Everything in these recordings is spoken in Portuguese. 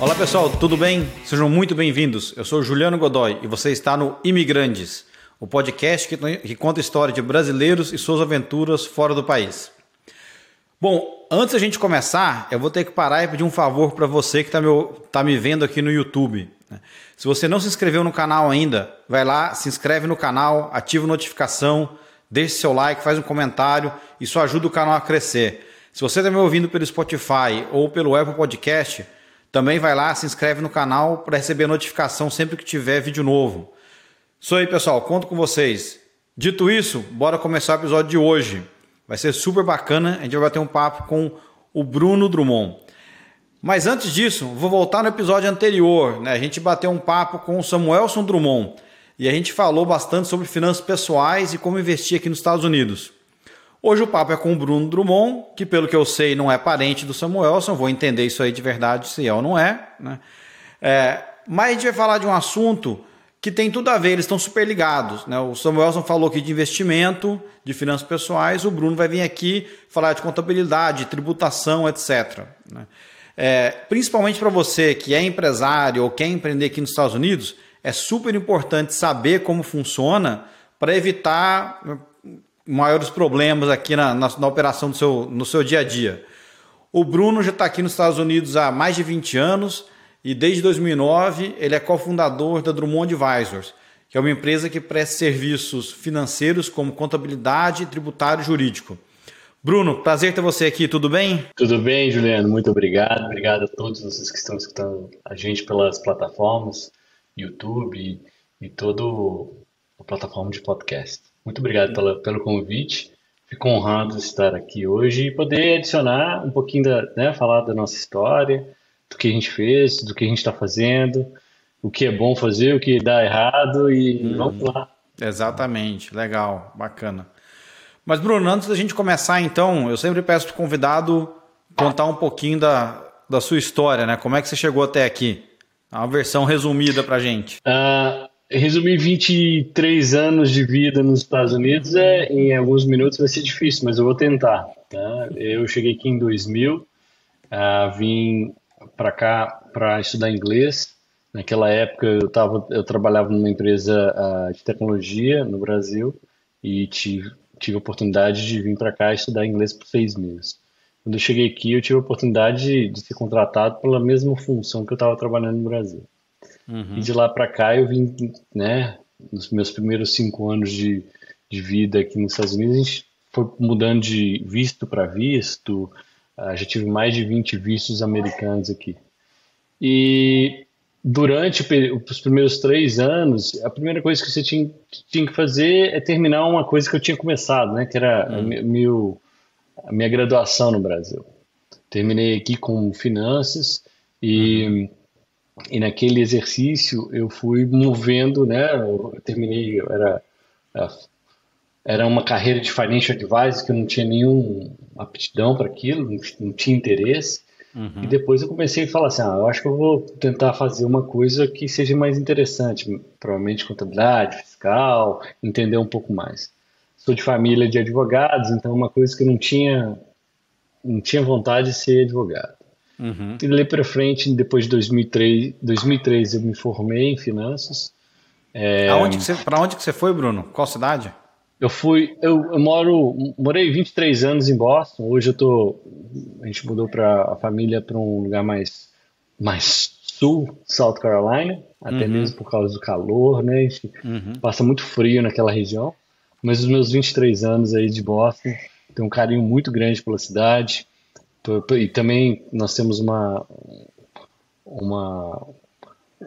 Olá pessoal, tudo bem? Sejam muito bem-vindos. Eu sou Juliano Godoy e você está no Imigrantes, o podcast que, que conta a história de brasileiros e suas aventuras fora do país. Bom, antes da gente começar, eu vou ter que parar e pedir um favor para você que está me, tá me vendo aqui no YouTube. né? Se você não se inscreveu no canal ainda, vai lá, se inscreve no canal, ativa a notificação, deixe seu like, faz um comentário, isso ajuda o canal a crescer. Se você está me ouvindo pelo Spotify ou pelo Apple Podcast, também vai lá, se inscreve no canal para receber notificação sempre que tiver vídeo novo. Isso aí, pessoal, conto com vocês. Dito isso, bora começar o episódio de hoje. Vai ser super bacana, a gente vai bater um papo com o Bruno Drummond. Mas antes disso, vou voltar no episódio anterior. Né? A gente bateu um papo com o Samuelson Drummond e a gente falou bastante sobre finanças pessoais e como investir aqui nos Estados Unidos. Hoje o papo é com o Bruno Drummond, que pelo que eu sei não é parente do Samuelson, vou entender isso aí de verdade se é ou não é. Né? é mas a gente vai falar de um assunto que tem tudo a ver, eles estão super ligados. Né? O Samuelson falou aqui de investimento, de finanças pessoais, o Bruno vai vir aqui falar de contabilidade, tributação, etc. Né? É, principalmente para você que é empresário ou quer empreender aqui nos Estados Unidos, é super importante saber como funciona para evitar maiores problemas aqui na, na, na, operação do seu, no seu dia a dia. O Bruno já está aqui nos Estados Unidos há mais de 20 anos e desde 2009 ele é cofundador da Drummond Advisors, que é uma empresa que presta serviços financeiros como contabilidade, tributário e jurídico. Bruno, prazer ter você aqui, tudo bem? Tudo bem, Juliano, muito obrigado. Obrigado a todos vocês que estão escutando a gente pelas plataformas, YouTube e, e toda a plataforma de podcast. Muito obrigado pela, pelo convite. Fico honrado de estar aqui hoje e poder adicionar um pouquinho da, né, falar da nossa história, do que a gente fez, do que a gente está fazendo, o que é bom fazer, o que dá errado e hum, vamos lá. Exatamente, legal, bacana. Mas Bruno, antes da gente começar então, eu sempre peço para o convidado contar um pouquinho da, da sua história, né? Como é que você chegou até aqui? Uma versão resumida para gente. Uh, resumir 23 anos de vida nos Estados Unidos é, em alguns minutos vai ser difícil, mas eu vou tentar. Tá? Eu cheguei aqui em 2000, uh, ah, vim para cá para estudar inglês. Naquela época eu, tava, eu trabalhava numa empresa uh, de tecnologia no Brasil e tive, tive a oportunidade de vir para cá estudar inglês por seis meses. Quando eu cheguei aqui, eu tive a oportunidade de, de ser contratado pela mesma função que eu estava trabalhando no Brasil. Uhum. E de lá para cá eu vim, né, nos meus primeiros cinco anos de, de vida aqui nos Estados Unidos, a gente foi mudando de visto para visto, uh, já tive mais de 20 vistos americanos aqui. E durante os primeiros três anos, a primeira coisa que você tinha, tinha que fazer é terminar uma coisa que eu tinha começado, né, que era uhum. a, meu, a minha graduação no Brasil. Terminei aqui com finanças e uhum. E naquele exercício eu fui movendo, né? Eu terminei, eu era era uma carreira de financial advisor que eu não tinha nenhuma aptidão para aquilo, não, tinha interesse. Uhum. E depois eu comecei a falar assim, ah, eu acho que eu vou tentar fazer uma coisa que seja mais interessante, provavelmente contabilidade, fiscal, entender um pouco mais. Sou de família de advogados, então uma coisa que eu não tinha não tinha vontade de ser advogado. Uhum. E daí para frente, depois de 2003, 2003 eu me formei em finanças. É... Para onde que você foi, Bruno? Qual cidade? Eu fui, eu, eu, moro, morei 23 anos em Boston. Hoje eu tô, a gente mudou para a família para um lugar mais, mais sul, South Carolina, até uhum. mesmo por causa do calor, né? A gente uhum. passa muito frio naquela região. Mas os meus 23 anos aí de Boston, tenho um carinho muito grande pela cidade. E também nós temos uma, uma,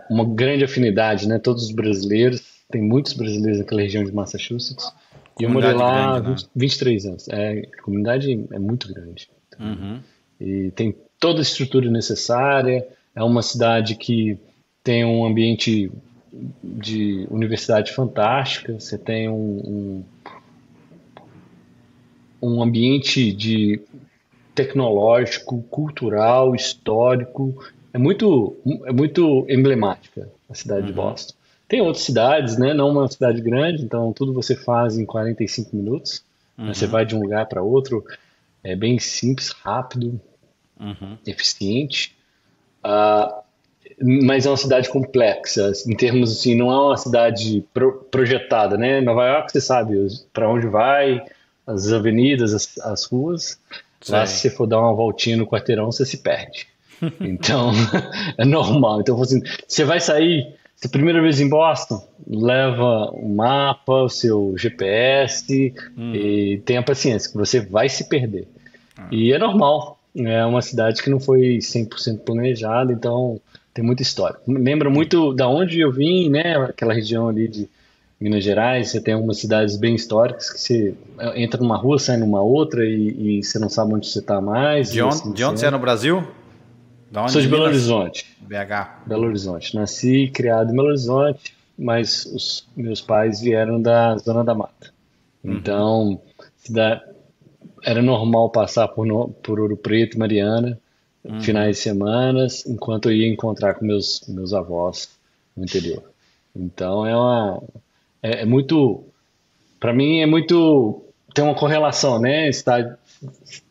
uma grande afinidade, né? Todos os brasileiros, tem muitos brasileiros naquela região de Massachusetts. E eu morei lá há né? 23 anos. É, a comunidade é muito grande. Uhum. E tem toda a estrutura necessária. É uma cidade que tem um ambiente de universidade fantástica. Você tem um, um, um ambiente de tecnológico, cultural, histórico. É muito, é muito emblemática a cidade uhum. de Boston. Tem outras cidades, né? Não uma cidade grande, então tudo você faz em 45 minutos. Uhum. Né? Você vai de um lugar para outro. É bem simples, rápido, uhum. eficiente. Uh, mas é uma cidade complexa, em termos assim, não é uma cidade pro, projetada, né? Nova York, você sabe para onde vai, as avenidas, as, as ruas. Sim. Lá, se você for dar uma voltinha no quarteirão, você se perde. Então, é normal. Então, assim, você vai sair, se primeira vez em Boston, leva um mapa, o seu GPS hum. e tenha paciência, que você vai se perder. Ah. E é normal. É uma cidade que não foi 100% planejada, então tem muita história. Lembra muito da onde eu vim, né? Aquela região ali de Minas Gerais, você tem algumas cidades bem históricas que você entra numa rua, sai numa outra e, e você não sabe onde você está mais. De, onde, assim, de onde você é no Brasil? Sou de Belo Horizonte. BH. Belo Horizonte. Nasci e criado em Belo Horizonte, mas os meus pais vieram da Zona da Mata. Uhum. Então, era normal passar por, por Ouro Preto, Mariana, uhum. finais de semana, enquanto eu ia encontrar com meus, meus avós no interior. Então é uma é, é muito para mim é muito tem uma correlação, né? Cidade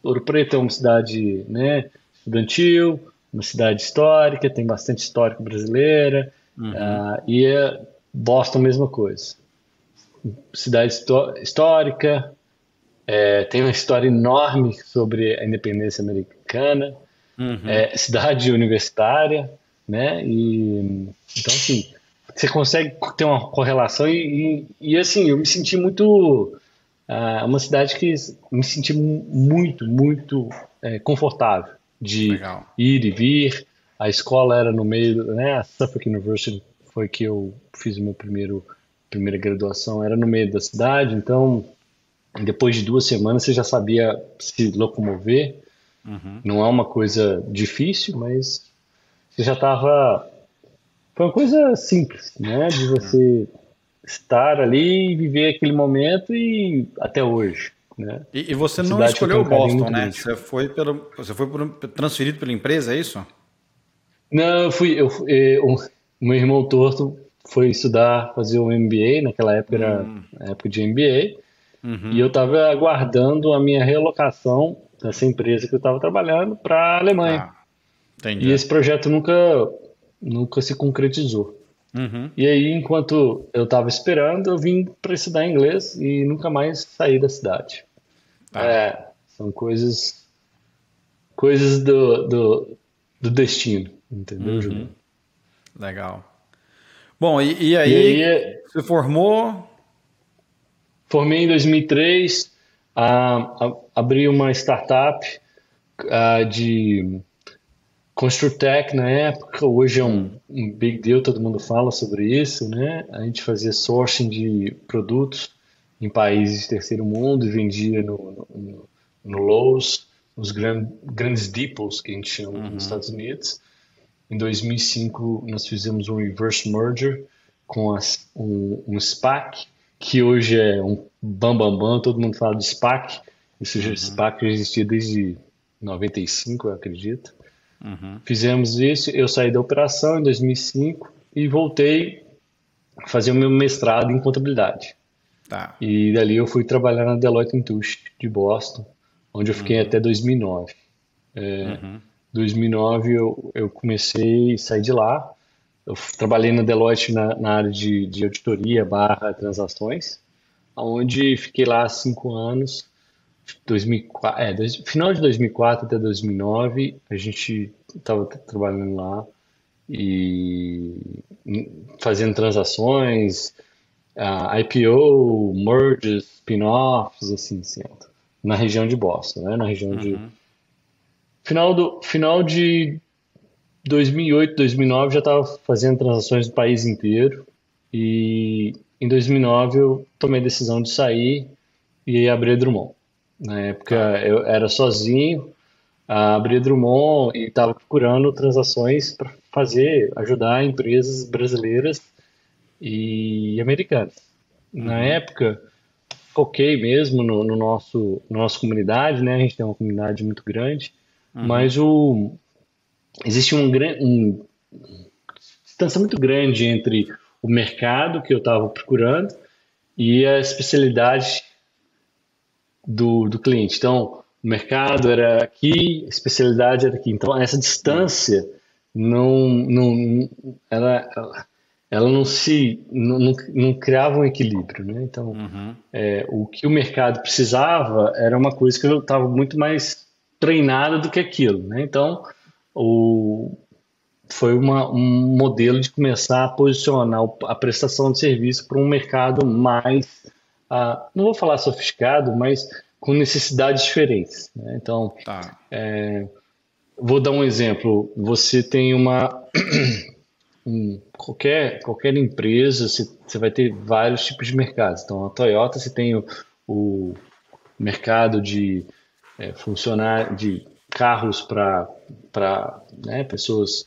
Ouro Preto é uma cidade, né, estudantil, uma cidade histórica, tem bastante histórico brasileira, uhum. uh, e é Boston mesma coisa. Cidade histórica, é, tem uma história enorme sobre a independência americana, uhum. é, cidade universitária, né? E então assim, você consegue ter uma correlação e, e, e assim, eu me senti muito uh, uma cidade que me senti muito, muito é, confortável de Legal. ir e vir. A escola era no meio, né? A Suffolk University foi que eu fiz meu primeiro primeira graduação, era no meio da cidade, então depois de duas semanas você já sabia se locomover. Uhum. Não é uma coisa difícil, mas você já estava. Foi uma coisa simples, né? De você estar ali e viver aquele momento e até hoje. Né? E, e você não escolheu o Boston, né? Você foi, pelo, você foi por, transferido pela empresa, é isso? Não, eu fui. Eu, eu, meu irmão torto foi estudar, fazer o MBA, naquela época era hum. época de MBA. Uhum. E eu estava aguardando a minha relocação dessa empresa que eu estava trabalhando para a Alemanha. Ah, e esse projeto nunca, nunca se concretizou. Uhum. E aí, enquanto eu estava esperando, eu vim para estudar inglês e nunca mais saí da cidade. Ah. É, são coisas coisas do, do, do destino, entendeu, uhum. Juliano? Legal. Bom, e, e aí, e aí você formou, Formei em 2003, uh, abri uma startup uh, de Construtec na época, hoje é um, um, big deal, todo mundo fala sobre isso, né? A gente fazia sourcing de produtos em países de terceiro mundo e vendia no, no, no Lowe's, nos grand, grandes depots que a gente chama uhum. nos Estados Unidos. Em 2005 nós fizemos um reverse merger com as, um, um SPAC, que hoje é um bambambam, bam, bam, todo mundo fala de SPAC. Esse uhum. SPAC existia desde 95, eu acredito. Uhum. Fizemos isso, eu saí da operação em 2005 e voltei a fazer o meu mestrado em contabilidade. Tá. E dali eu fui trabalhar na Deloitte Touche de Boston, onde eu fiquei uhum. até 2009. É, uhum. 2009 eu, eu comecei a sair de lá eu trabalhei na Deloitte na, na área de, de, auditoria barra transações, onde fiquei lá cinco anos, 2004, é, dois, final de 2004 até 2009, a gente estava trabalhando lá e fazendo transações, uh, IPO, mergers, spin-offs, assim, assim, na região de Boston, né? na região uhum. de... Final, do, final de 2008, 2009 já estava fazendo transações no país inteiro e em 2009 eu tomei a decisão de sair e abrir a Drummond. Na época eu era sozinho, abri Drummond e estava procurando transações para fazer, ajudar empresas brasileiras e americanas. Na uhum. época foquei mesmo no, no nosso na nossa comunidade, né? A gente tem uma comunidade muito grande, uhum. mas o existe um, um distância muito grande entre o mercado que eu estava procurando e a especialidade do, do cliente. Então, o mercado era aqui, a especialidade era aqui. Então, essa distância não, não ela, ela não se não, não, não criava um equilíbrio, né? Então, uhum. é, o que o mercado precisava era uma coisa que eu estava muito mais treinado do que aquilo, né? Então, o, foi uma, um modelo de começar a posicionar a prestação de serviço para um mercado mais, uh, não vou falar sofisticado, mas com necessidades diferentes. Né? Então, tá. é, vou dar um exemplo. Você tem uma um, qualquer qualquer empresa, você, você, vai ter vários tipos de mercados. Então, a Toyota você tem o, o mercado de é, funcionar de carros para para né, pessoas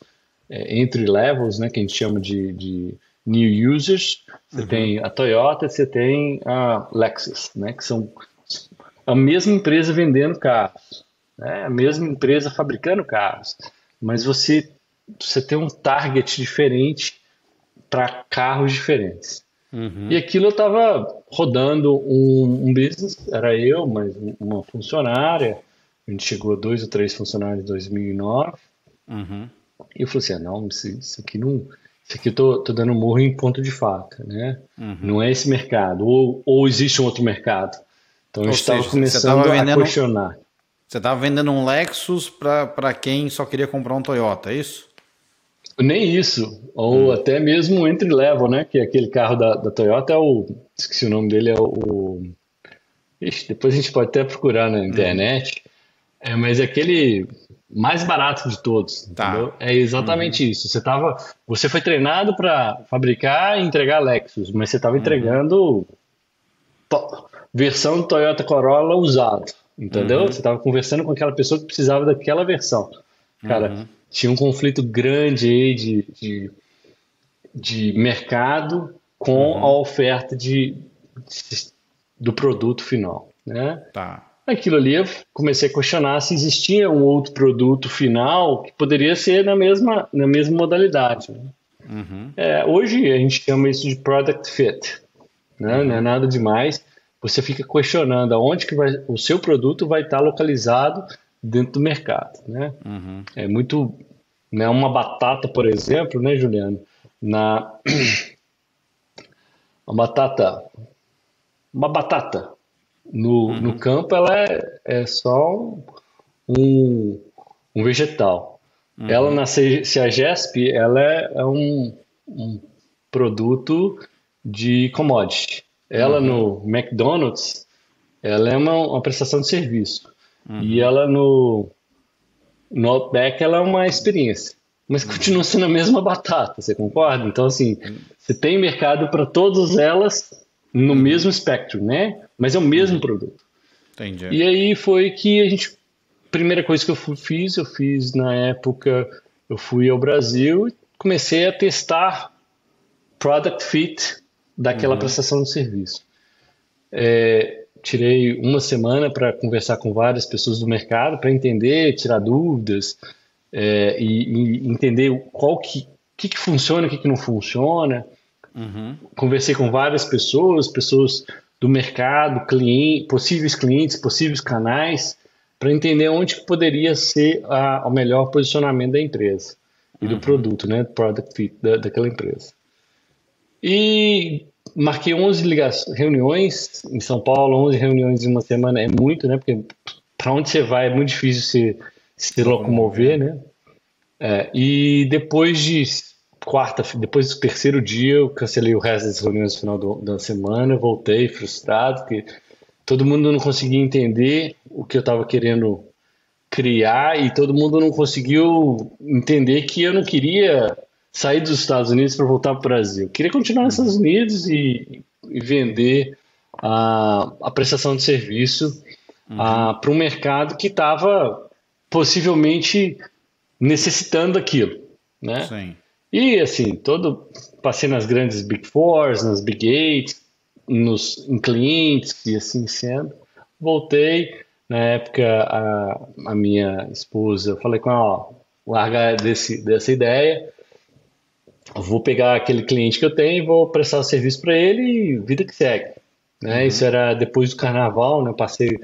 é, entry levels, né, que a gente chama de, de new users. Você uhum. tem a Toyota, você tem a Lexus, né, que são a mesma empresa vendendo carros, né, a mesma empresa fabricando carros, mas você você tem um target diferente para carros diferentes. Uhum. E aquilo eu estava rodando um, um, business, era eu, mas uma funcionária. A gente chegou a dois ou três funcionários em 2009. Uhum. E eu falei assim: ah, não, isso, isso aqui não. Isso aqui eu tô, tô dando morro em ponto de faca, né? Uhum. Não é esse mercado. Ou, ou existe um outro mercado. Então eu estava começando vendendo, a questionar. Você estava vendendo um Lexus para quem só queria comprar um Toyota, é isso? Nem isso. Ou hum. até mesmo o entry level, né? Que é aquele carro da, da Toyota é o. Esqueci o nome dele, é o. o... Ixi, depois a gente pode até procurar na internet. Hum. É, mas é aquele mais barato de todos. Tá. É exatamente uhum. isso. Você tava, você foi treinado para fabricar e entregar Lexus, mas você estava uhum. entregando to, versão Toyota Corolla usado, entendeu? Uhum. Você estava conversando com aquela pessoa que precisava daquela versão. Cara, uhum. tinha um conflito grande aí de, de, de mercado com uhum. a oferta de, de, do produto final, né? Tá. Aquilo ali eu comecei a questionar se existia um outro produto final que poderia ser na mesma, na mesma modalidade. Né? Uhum. É, hoje a gente chama isso de product fit, né? Uhum. não é nada demais. Você fica questionando aonde que vai, o seu produto vai estar localizado dentro do mercado, né? Uhum. É muito, né? Uma batata, por exemplo, né, Juliano? Na uma batata, uma batata no, uhum. no campo ela é, é só um, um vegetal. Uhum. Ela na CEAGESP ela é, é um, um produto de commodity. Ela uhum. no McDonald's ela é uma, uma prestação de serviço. Uhum. E ela no, no Outback ela é uma experiência. Mas uhum. continua sendo a mesma batata, você concorda? Então, assim, você tem mercado para todas elas no uhum. mesmo espectro, né? Mas é o mesmo produto. Entendi. E aí foi que a gente. Primeira coisa que eu fiz, eu fiz na época, eu fui ao Brasil e comecei a testar product fit daquela uhum. prestação de serviço. É, tirei uma semana para conversar com várias pessoas do mercado para entender, tirar dúvidas é, e, e, entender qual que, que, que funciona, o que, que não funciona. Uhum. Conversei com várias pessoas, pessoas do mercado, cliente, possíveis clientes, possíveis canais, para entender onde que poderia ser a, o melhor posicionamento da empresa e do uhum. produto, né, product fit da, daquela empresa. E marquei 11 ligações, reuniões em São Paulo, 11 reuniões em uma semana é muito, né, porque para onde você vai é muito difícil se, se locomover, né. É, e depois de quarta, depois do terceiro dia, eu cancelei o resto das reuniões no final do, da semana, voltei frustrado, porque todo mundo não conseguia entender o que eu estava querendo criar e todo mundo não conseguiu entender que eu não queria sair dos Estados Unidos para voltar para o Brasil. Eu queria continuar nos Estados Unidos e, e vender a, a prestação de serviço uhum. para um mercado que estava possivelmente necessitando daquilo, né? Sim. E assim, todo passei nas grandes Big Fours, nas Big Eight, nos em clientes e assim sendo. Voltei na época a, a minha esposa, eu falei com ela, ó, larga desse, dessa ideia, vou pegar aquele cliente que eu tenho, vou prestar o serviço para ele e vida que segue. Né? Uhum. Isso era depois do carnaval, né? passei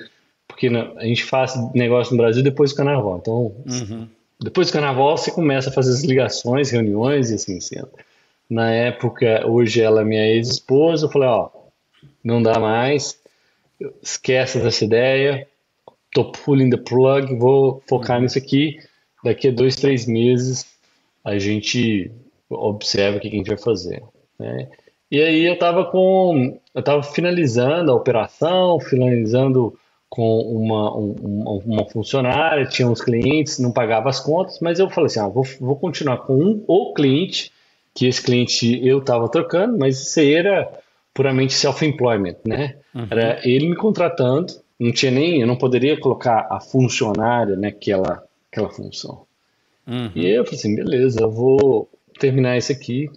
porque a gente faz negócio no Brasil depois do carnaval, então uhum depois do carnaval você começa a fazer as ligações, reuniões e assim sendo. Na época, hoje ela é minha ex-esposa, eu falei, ó, não dá mais, esquece dessa ideia, tô pulling the plug, vou focar nisso aqui, daqui a dois, três meses a gente observa o que a gente vai fazer. Né? E aí eu estava com, eu estava finalizando a operação, finalizando com uma, uma, uma, funcionária, tinha uns clientes, não pagava as contas, mas eu falei assim, ah, vou, vou continuar com um ou cliente, que esse cliente eu estava trocando, mas isso aí era puramente self-employment, né? Uhum. Era ele me contratando, não tinha nem, eu não poderia colocar a funcionária naquela aquela função. Uhum. E eu falei assim, beleza, eu vou terminar isso aqui.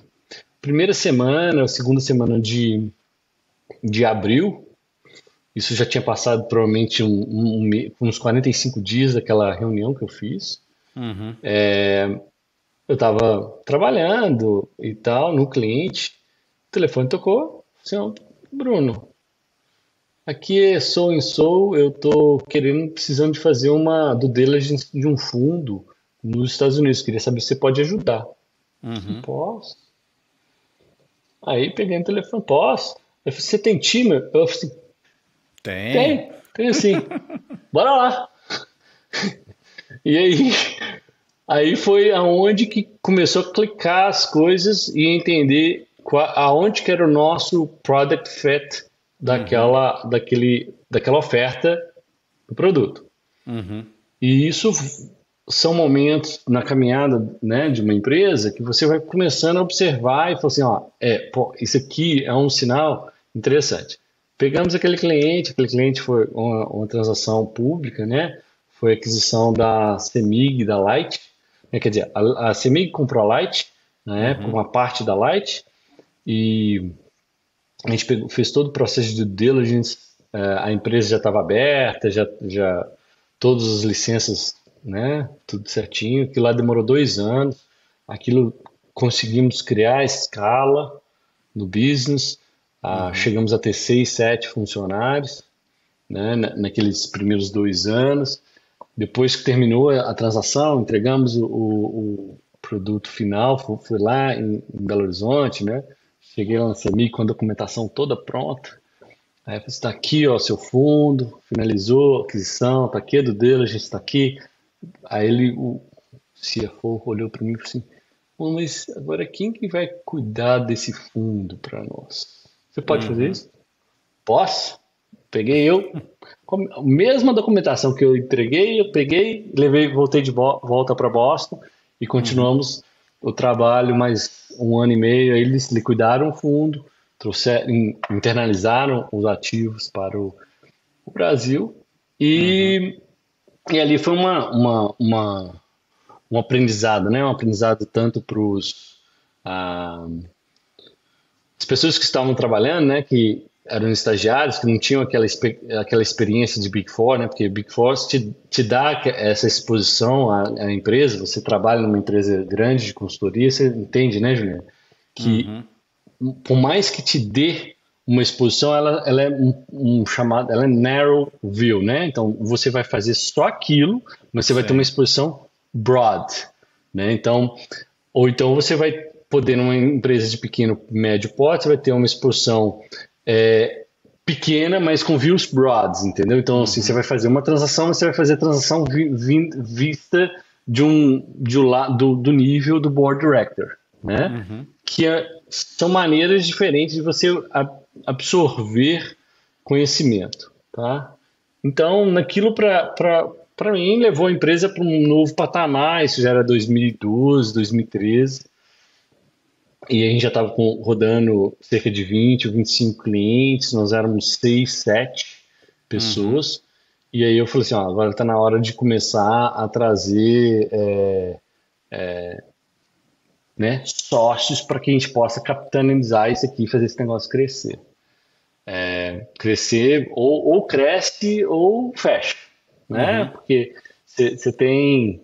Primeira semana, segunda semana de, de abril, isso já tinha passado provavelmente um, um, um, uns 45 dias daquela reunião que eu fiz. Uhum. É, eu estava trabalhando e tal, no cliente, o telefone tocou, assim, Bruno, aqui é Sou em Sou, eu tô querendo, precisando de fazer uma do diligence de um fundo nos Estados Unidos. Queria saber se você pode ajudar. Uhum. Posso. Aí peguei o telefone, posso. Eu falei, você tem time? Eu falei tem. Tem, tem sim. Bora lá. e aí, aí foi aonde que começou a clicar as coisas e entender qual, aonde que era o nosso product fit daquela, uhum. daquele, daquela oferta do produto. Uhum. E isso são momentos na caminhada né, de uma empresa que você vai começando a observar e falar assim, ó, é, pô, isso aqui é um sinal interessante. Pegamos aquele cliente, aquele cliente foi uma, uma transação pública, né? Foi aquisição da Semig, da Light, né? quer dizer, a, a Semig comprou a Light, né, uhum. uma parte da Light, e a gente pegou, fez todo o processo de diligence, é, a empresa já estava aberta, já, já todas as licenças né? Tudo certinho. Que lá demorou dois anos. Aquilo conseguimos criar escala no business. Ah, uhum. Chegamos a ter seis, sete funcionários, né? Naqueles primeiros dois anos. Depois que terminou a transação, entregamos o, o produto final. Fui lá em, em Belo Horizonte, né? Cheguei lá na CEMIG com a documentação toda pronta. Aí está aqui, ó, seu fundo, finalizou a aquisição, está aqui, do dele, a gente está aqui, Aí ele, o CFO olhou para mim e falou assim, mas agora quem que vai cuidar desse fundo para nós? Você pode uhum. fazer isso? Posso. Peguei eu, a mesma documentação que eu entreguei, eu peguei, levei, voltei de volta para Boston e continuamos uhum. o trabalho mais um ano e meio. Aí eles liquidaram o fundo, trouxeram, internalizaram os ativos para o, o Brasil e uhum. E ali foi uma, uma, uma, um aprendizado, né? Um aprendizado tanto para os ah, as pessoas que estavam trabalhando, né? Que eram estagiários, que não tinham aquela, aquela experiência de Big Four, né? Porque Big Four te, te dá essa exposição à, à empresa, você trabalha numa empresa grande de consultoria, você entende, né, Juliana? Que uhum. por mais que te dê uma exposição ela, ela é um, um, chamado, ela é narrow view, né? Então você vai fazer só aquilo, mas você Sim. vai ter uma exposição broad, né? Então, ou então você vai poder numa empresa de pequeno médio porte, você vai ter uma exposição é, pequena, mas com views broads, entendeu? Então, assim, uhum. você vai fazer uma transação, mas você vai fazer a transação vi, vi, vista de um, de um do, do nível do board director, né? Uhum. Que é, são maneiras diferentes de você absorver conhecimento, tá? Então, naquilo para mim levou a empresa para um novo patamar, isso já era 2012, 2013, e a gente já estava rodando cerca de 20 ou 25 clientes, nós éramos 6, 7 pessoas, uhum. e aí eu falei assim, ó, agora está na hora de começar a trazer é, é, né, sócios para que a gente possa capitalizar isso aqui e fazer esse negócio crescer. É, crescer ou, ou, cresce ou fecha, né? Uhum. Porque você tem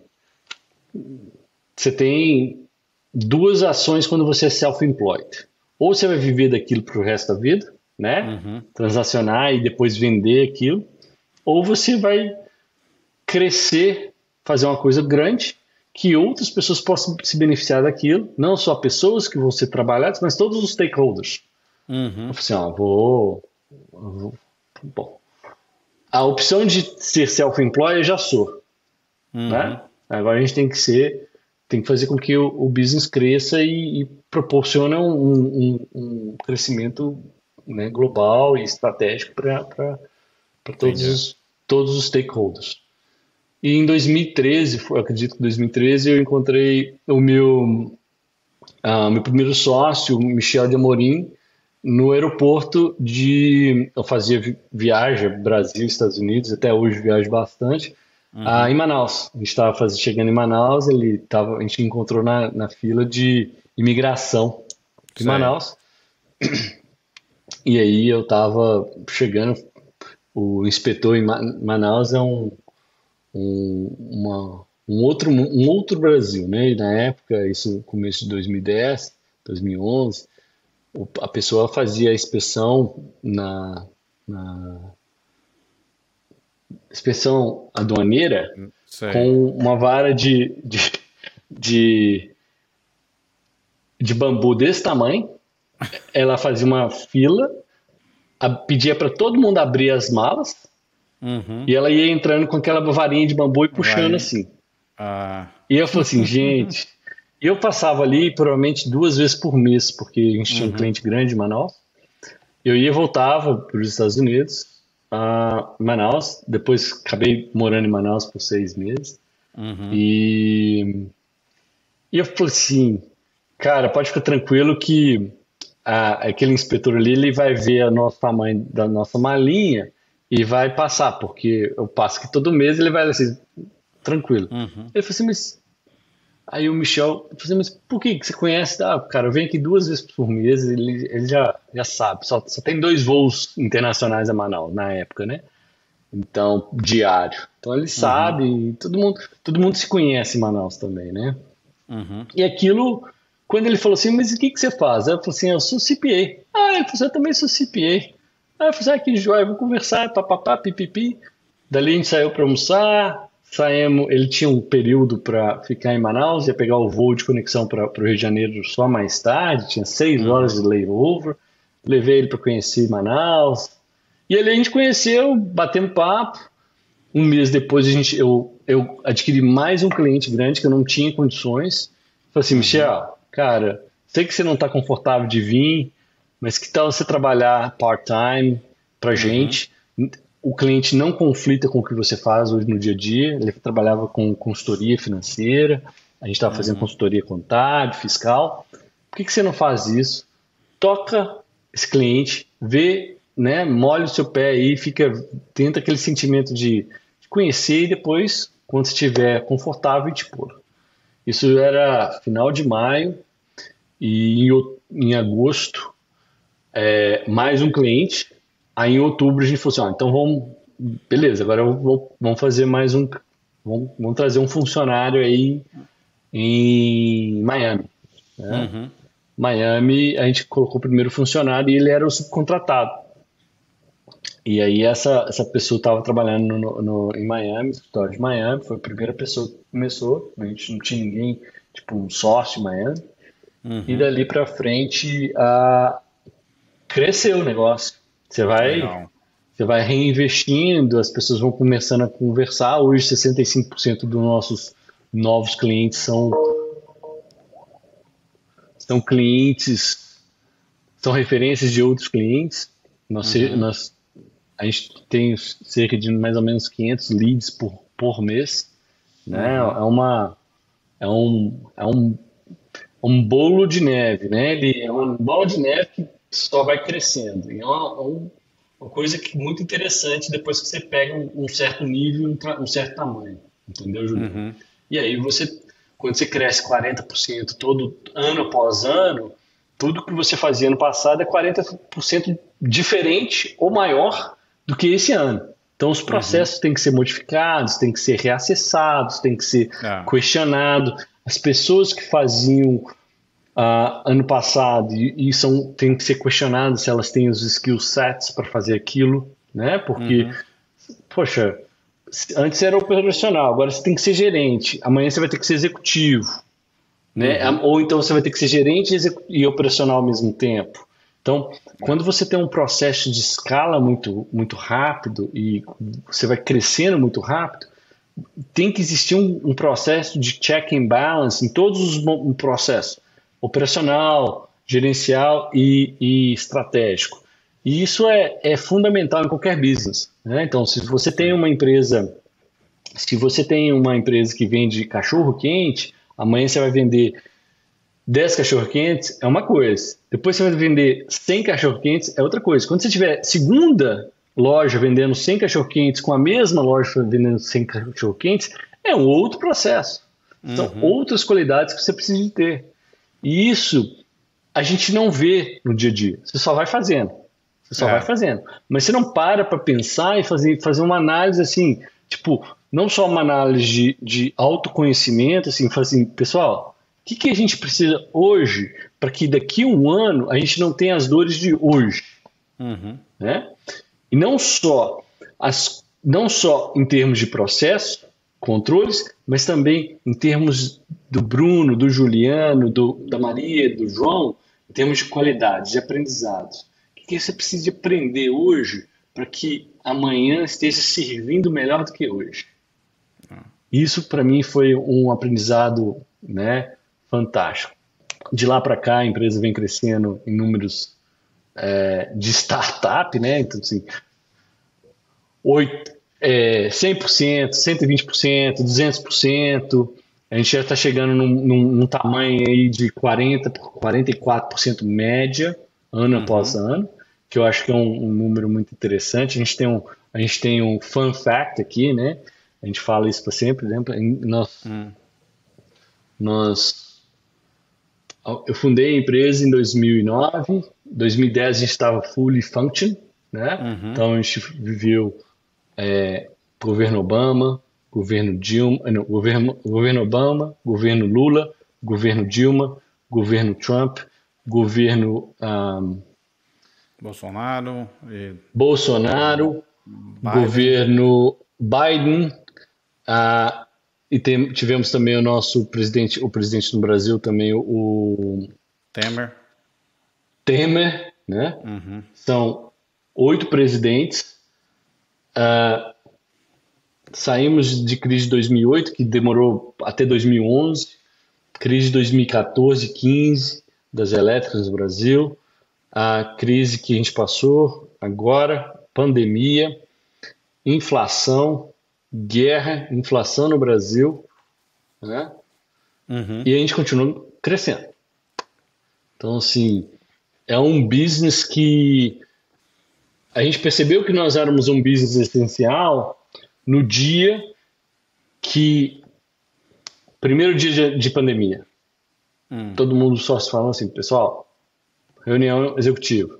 você tem duas ações quando você é self-employed. Ou você vai viver daquilo para o resto da vida, né? Uhum. Transacionar e depois vender aquilo, ou você vai crescer, fazer uma coisa grande que outras pessoas possam se beneficiar daquilo, não só pessoas que vão ser trabalhadas, mas todos os stakeholders. Uhum. Eu assim, ó, vou, vou, Bom, a opção de ser self-employed eu já sou. Uhum. Né? Agora a gente tem que ser, tem que fazer com que o, o business cresça e, e proporcione um, um, um, crescimento né, global e estratégico para todos os, todos os stakeholders. E em 2013, eu acredito que 2013, eu encontrei o meu, uh, meu primeiro sócio, Michel de Amorim, no aeroporto de. Eu fazia viagem Brasil, Estados Unidos, até hoje viajo bastante, uhum. ah, em Manaus. A gente estava chegando em Manaus, ele tava, a gente encontrou na, na fila de imigração de Manaus. E aí eu estava chegando, o inspetor em Manaus é um, um, uma, um, outro, um outro Brasil, né? E na época, isso começo de 2010, 2011, a pessoa fazia a inspeção na, na inspeção aduaneira Sei. com uma vara de, de, de, de bambu desse tamanho. Ela fazia uma fila, a, pedia para todo mundo abrir as malas uhum. e ela ia entrando com aquela varinha de bambu e puxando Vai. assim. Ah. E eu falei assim, gente, eu passava ali provavelmente duas vezes por mês, porque a gente tinha um uhum. cliente grande em Manaus. Eu ia e voltava para os Estados Unidos, a Manaus. Depois acabei morando em Manaus por seis meses. Uhum. E, e eu falei assim, cara, pode ficar tranquilo que a, aquele inspetor ali ele vai ver o nosso tamanho da nossa malinha e vai passar, porque eu passo que todo mês ele vai assim, tranquilo. Uhum. Ele falou assim, mas Aí o Michel, assim, mas por que, você conhece? Ah, cara, eu venho aqui duas vezes por mês, ele, ele já, já sabe. Só, só tem dois voos internacionais a Manaus na época, né? Então, diário. Então ele uhum. sabe, todo mundo, todo mundo se conhece em Manaus também, né? Uhum. E aquilo, quando ele falou assim, mas o que, que você faz? Eu falei assim, eu sou CPA. Ah, ele falou assim, eu também sou CPA. Aí eu falei assim, ah, que joia, vou conversar, papapá, pipipi. Dali a gente saiu para almoçar, Saímos, ele tinha um período para ficar em Manaus, ia pegar o voo de conexão para o Rio de Janeiro só mais tarde, tinha seis uhum. horas de layover. Levei ele para conhecer Manaus. E ali a gente conheceu, batemos papo. Um mês depois a gente, eu, eu adquiri mais um cliente grande que eu não tinha condições. Falei assim, Michel, cara, sei que você não está confortável de vir, mas que tal você trabalhar part-time para uhum. gente? O cliente não conflita com o que você faz hoje no dia a dia. Ele trabalhava com consultoria financeira, a gente estava fazendo uhum. consultoria contábil, fiscal. Por que, que você não faz isso? Toca esse cliente, vê, né, molha o seu pé aí, fica, tenta aquele sentimento de, de conhecer e depois, quando estiver confortável, te pôr. Isso era final de maio e em, em agosto, é, mais um cliente Aí em outubro a gente falou assim, ó, então vamos, beleza, agora vou, vamos fazer mais um, vamos, vamos, trazer um funcionário aí em Miami. Né? Uhum. Miami, a gente colocou o primeiro funcionário e ele era o subcontratado. E aí essa, essa pessoa estava trabalhando no, no, em Miami, escritório de Miami, foi a primeira pessoa que começou, a gente não tinha ninguém, tipo um sócio em Miami. Uhum. E dali para frente a, cresceu o negócio. Você vai, você vai reinvestindo, as pessoas vão começando a conversar. Hoje, 65% dos nossos novos clientes são, são clientes, são referências de outros clientes. Nós, uhum. nós, a gente tem cerca de mais ou menos 500 leads por, por mês. Né? Uhum. É, uma, é, um, é um, um bolo de neve. Né? Ele é uma bola de neve que só vai crescendo. E é uma, é uma coisa que muito interessante depois que você pega um, um certo nível, um, um, certo tamanho. Entendeu, Júlio? Uhum. E aí você, quando você cresce 40% todo ano após ano, tudo que você fazia no passado é 40% diferente ou maior do que esse ano. Então os processos uhum. têm que ser modificados, têm que ser reacessados, têm que ser é. questionados. As pessoas que faziam uh, ano passado e, e, são tem que ser questionadas se elas têm os skill sets para fazer aquilo, né? Porque, uhum. poxa, antes era operacional, agora você tem que ser gerente. Amanhã você vai ter que ser executivo. Né? Uhum. Ou então você vai ter que ser gerente e operacional ao mesmo tempo. Então, quando você tem um processo de escala muito, muito rápido e você vai crescendo muito rápido, tem que existir um, um processo de check and balance em todos os processos operacional, gerencial e, e estratégico. E isso é, é fundamental em qualquer business. Né? Então, se você tem uma empresa, se você tem uma empresa que vende cachorro quente, amanhã você vai vender 10 cachorro quentes, é uma coisa. Depois você vai vender 100 cachorro quentes, é outra coisa. Quando você tiver segunda loja vendendo 100 cachorro quentes com a mesma loja vendendo 100 cachorro quentes, é um outro processo. São uhum. outras qualidades que você precisa de ter. E isso a gente não vê no dia a dia. Você só vai fazendo. Você só é. vai fazendo. Mas você não para para pensar e fazer, fazer uma análise assim, tipo, não só uma análise de, de autoconhecimento, assim, fazer assim, pessoal, o que, que a gente precisa hoje para que daqui a um ano a gente não tenha as dores de hoje? Uhum. Né? E não só, as, não só em termos de processo, controles, mas também em termos do Bruno, do Juliano, do, da Maria, do João, em termos de qualidade, de aprendizados que você precisa aprender hoje para que amanhã esteja servindo melhor do que hoje. Isso para mim foi um aprendizado, né, fantástico. De lá para cá a empresa vem crescendo em números é, de startup, né? Então assim, 8, é, 100%, 120%, 200%. A gente já está chegando num, num, num, tamanho aí de 40 por 44% média, ano uhum. após ano que eu acho que é um, um, número muito interessante. A gente tem um, a gente tem um fun fact aqui, né? A gente fala isso para sempre, né? Nós, hum. nós, eu fundei a empresa em 2009. 2010 a gente estava fully function, né? Uhum. Então a gente viveu é, governo Obama, governo Dilma, eh, não, governo, governo Obama, governo Lula, governo Dilma, governo Trump, governo um, Bolsonaro. E... Bolsonaro, Biden. governo Biden. Uh, e tem, tivemos também o nosso presidente, o presidente do Brasil também, o Temer. Temer, né? Uhum. São oito presidentes. Uh, saímos de crise de 2008, que demorou até 2011, crise de 2014, 15 das elétricas do Brasil, a crise que a gente passou agora, pandemia, inflação, guerra, inflação no Brasil, né? Uhum. E a gente continua crescendo. Então, assim, é um business que a gente percebeu que nós éramos um business essencial no dia que primeiro dia de, de pandemia. Hum. Todo mundo só se falando assim, pessoal, reunião executiva.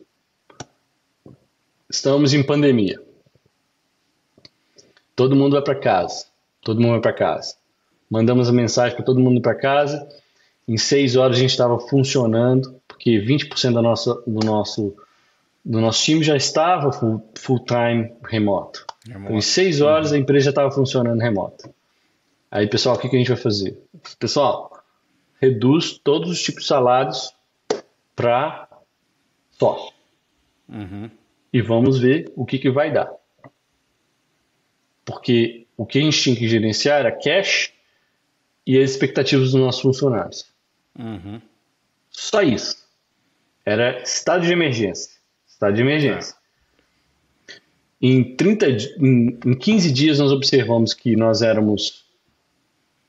Estamos em pandemia. Todo mundo vai para casa. Todo mundo vai para casa. Mandamos a mensagem para todo mundo para casa. Em seis horas a gente estava funcionando, porque 20% da nossa, do, nosso, do nosso time já estava full, full time remoto. remoto. Então, em seis horas a empresa já estava funcionando remoto. Aí, pessoal, o que, que a gente vai fazer? Pessoal, reduz todos os tipos de salários para sócio. Uhum. E vamos ver o que, que vai dar. Porque o que a gente tinha que gerenciar era cash e as expectativas dos nossos funcionários. Uhum. Só isso. Era estado de emergência. Estado de emergência. Em, 30, em, em 15 dias nós observamos que nós éramos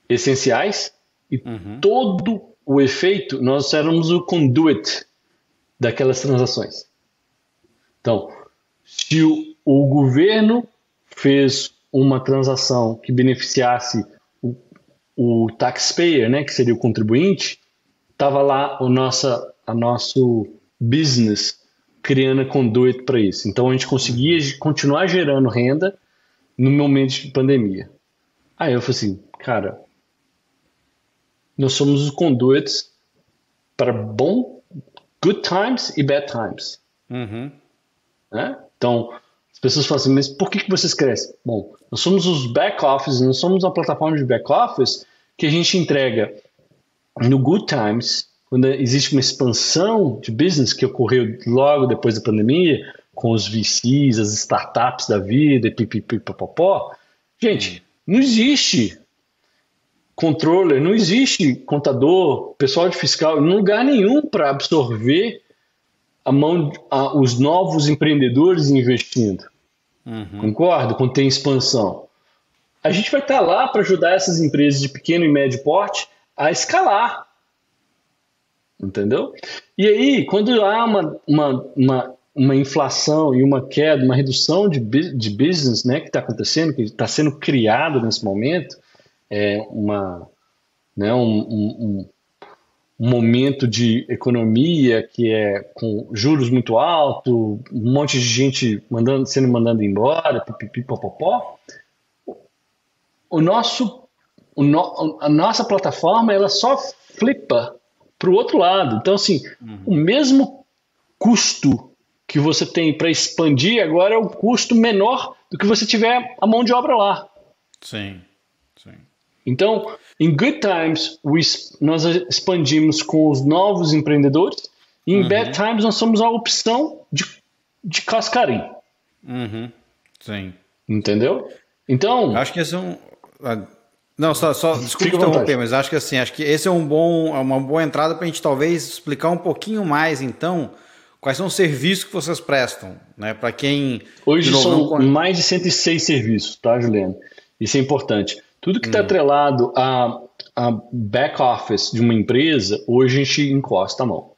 essenciais e uhum. todo o efeito nós éramos o conduit daquelas transações. Então, se o, o governo fez uma transação que beneficiasse o, o taxpayer, né, que seria o contribuinte, estava lá o nossa, a nosso business criando a conduit para isso. Então a gente conseguia continuar gerando renda no momento de pandemia. Aí eu falei assim, cara, nós somos os conduits para bom good times e bad times. Uhum. Né? Então, As pessoas falam assim, mas por que, que vocês crescem? Bom, nós somos os back-office, nós somos uma plataforma de back-office que a gente entrega no Good Times, quando existe uma expansão de business que ocorreu logo depois da pandemia, com os VCs, as startups da vida, e pipipipopopó. Gente, não existe controller, não existe contador, pessoal de fiscal, em lugar nenhum para absorver a mão, a, os novos empreendedores investindo. Uhum. Concordo? Quando tem expansão. A gente vai estar tá lá para ajudar essas empresas de pequeno e médio porte a escalar. Entendeu? E aí, quando há uma, uma, uma, uma inflação e uma queda, uma redução de, de business né, que está acontecendo, que está sendo criado nesse momento, é uma, né, um, um, um momento de economia que é com juros muito altos, um monte de gente mandando, sendo mandada embora, pipipipopopó, o nosso, o no, a nossa plataforma ela só flipa para o outro lado. Então, assim, uhum. o mesmo custo que você tem para expandir agora é o custo menor do que você tiver a mão de obra lá. Sim, sim. Então, em Good Times, nós expandimos com os novos empreendedores, e em uhum. Bad Times nós somos a opção de, de cascarim. Uhum. Sim. Entendeu? Então. Acho que esse é um. Não, só, só desculpa interromper, mas acho que assim, acho que esse é um bom, é uma boa entrada para a gente talvez explicar um pouquinho mais, então, quais são os serviços que vocês prestam, né? Para quem. Hoje são não... mais de 106 serviços, tá, Juliano? Isso é importante. Tudo que está hum. atrelado a, a back office de uma empresa, hoje a gente encosta a mão.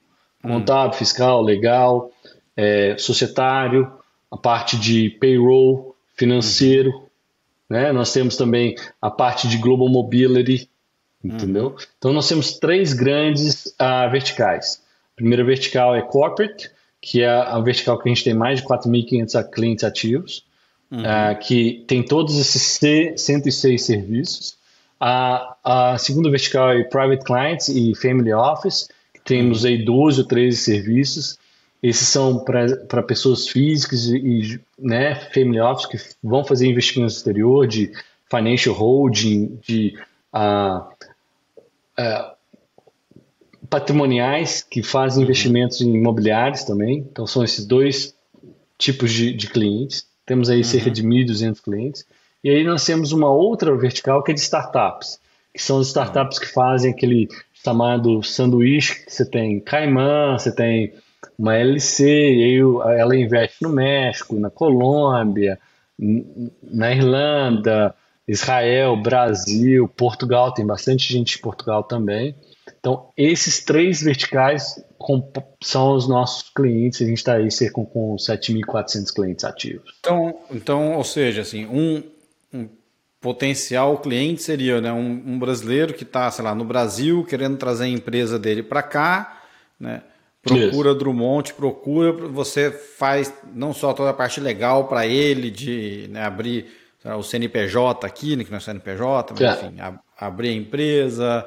Contábil, hum. fiscal, legal, é, societário, a parte de payroll, financeiro. Hum. Né? Nós temos também a parte de global mobility, entendeu? Hum. Então nós temos três grandes uh, verticais. A primeira vertical é corporate, que é a vertical que a gente tem mais de 4.500 clientes ativos uhum. uh, que tem todos esses 106 serviços. A, a segunda vertical é Private Clients e Family Office, que temos uhum. aí 12 ou 13 serviços. Esses são para pessoas físicas e né, Family Office que vão fazer investimentos no exterior, de financial holding, de uh, uh, patrimoniais que fazem uhum. investimentos em imobiliários também. Então, são esses dois tipos de, de clientes. Temos aí uhum. cerca de 1.200 clientes. E aí nós temos uma outra vertical que é de startups, que são as startups que fazem aquele chamado sanduíche, que você tem Caimã, você tem uma LC, e aí ela investe no México, na Colômbia, na Irlanda, Israel, Brasil, Portugal, tem bastante gente de Portugal também. Então, esses três verticais são os nossos clientes, a gente está aí cerca com 7.400 clientes ativos. Então, então, ou seja, assim, um, um potencial cliente seria né, um, um brasileiro que está, sei lá, no Brasil, querendo trazer a empresa dele para cá, né? Procura Isso. Drummond, procura, você faz não só toda a parte legal para ele de né, abrir o CNPJ aqui, né, que não é CNPJ, mas é. enfim, a, abrir a empresa,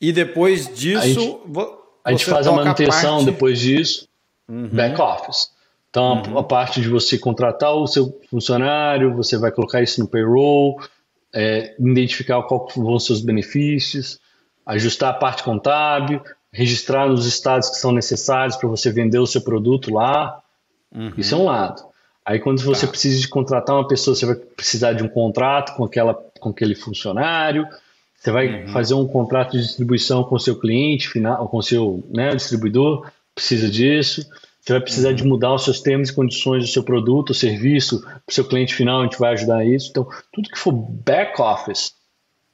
e depois disso. A gente, a gente faz a manutenção parte... depois disso, uhum. back office. Então, uhum. a, parte de você contratar o seu funcionário, você vai colocar isso no payroll, é, identificar qual vão ser os benefícios, ajustar a parte contábil, registrar nos estados que são necessários para você vender o seu produto lá. Uhum. Isso é um lado. Aí, quando você tá. precisa de contratar uma pessoa, você vai precisar de um contrato com, aquela, com aquele funcionário. Você vai uhum. fazer um contrato de distribuição com o seu cliente final, com o seu né, distribuidor, precisa disso. Você vai precisar uhum. de mudar os seus termos e condições do seu produto ou serviço para o seu cliente final, a gente vai ajudar isso. Então, tudo que for back office,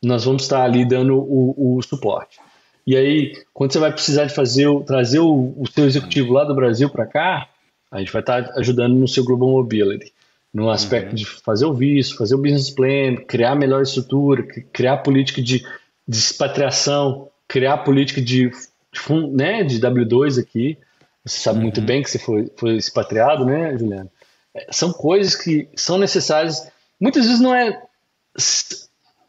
nós vamos estar ali dando o, o suporte. E aí, quando você vai precisar de fazer, trazer o, o seu executivo lá do Brasil para cá, a gente vai estar ajudando no seu Global Mobility no aspecto uhum. de fazer o visto, fazer o business plan, criar melhor estrutura, criar política de, de expatriação, criar política de, de, né, de W2 aqui. Você sabe uhum. muito bem que você foi, foi expatriado, né, Juliano? É, são coisas que são necessárias. Muitas vezes não é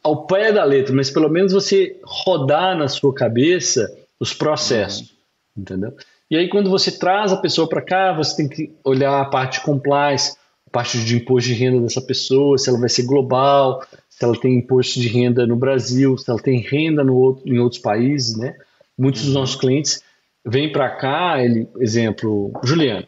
ao pé da letra, mas pelo menos você rodar na sua cabeça os processos, uhum. entendeu? E aí quando você traz a pessoa para cá, você tem que olhar a parte de compliance, parte de imposto de renda dessa pessoa, se ela vai ser global, se ela tem imposto de renda no Brasil, se ela tem renda no outro, em outros países, né? Muitos dos nossos clientes vêm para cá, ele, exemplo, Juliano.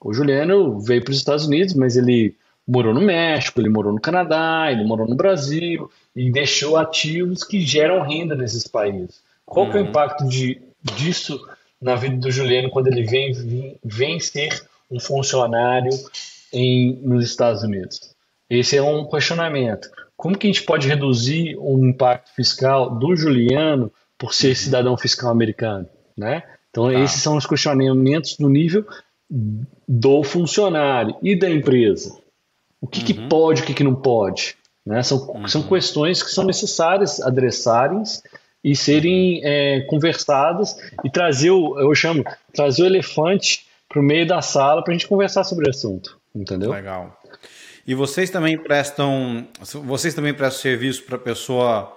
O Juliano veio para os Estados Unidos, mas ele morou no México, ele morou no Canadá, ele morou no Brasil e deixou ativos que geram renda nesses países. Qual uhum. é o uhum. impacto de, disso na vida do Juliano quando ele vem, vem, vem ser um funcionário em, nos Estados Unidos? Esse é um questionamento. Como que a gente pode reduzir o impacto fiscal do Juliano por ser uhum. cidadão fiscal americano? Né? Então, ah. esses são os questionamentos no nível do funcionário e da empresa. O que, uhum. que pode, o que, que não pode? Né? São, uhum. são questões que são necessárias adressarem e serem é, conversadas e trazer o, eu chamo, trazer o elefante para o meio da sala para a gente conversar sobre o assunto, entendeu? Legal. E vocês também prestam, vocês também prestam serviço para pessoa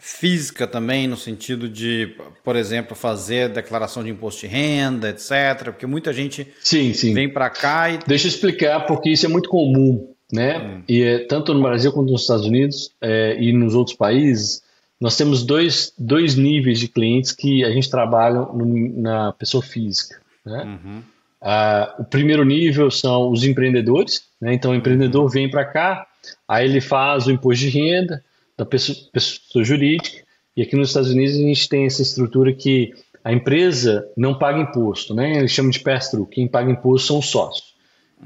física também, no sentido de, por exemplo, fazer declaração de imposto de renda, etc. Porque muita gente sim, sim. vem para cá e. Deixa eu explicar, porque isso é muito comum, né? Hum. E é, tanto no Brasil quanto nos Estados Unidos é, e nos outros países, nós temos dois, dois níveis de clientes que a gente trabalha no, na pessoa física. Né? Uhum. Ah, o primeiro nível são os empreendedores, né? então o empreendedor uhum. vem para cá, aí ele faz o imposto de renda, da pessoa, pessoa jurídica. E aqui nos Estados Unidos a gente tem essa estrutura que a empresa não paga imposto, né? Eles chamam de pass-through. Quem paga imposto são os sócios.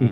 Uhum.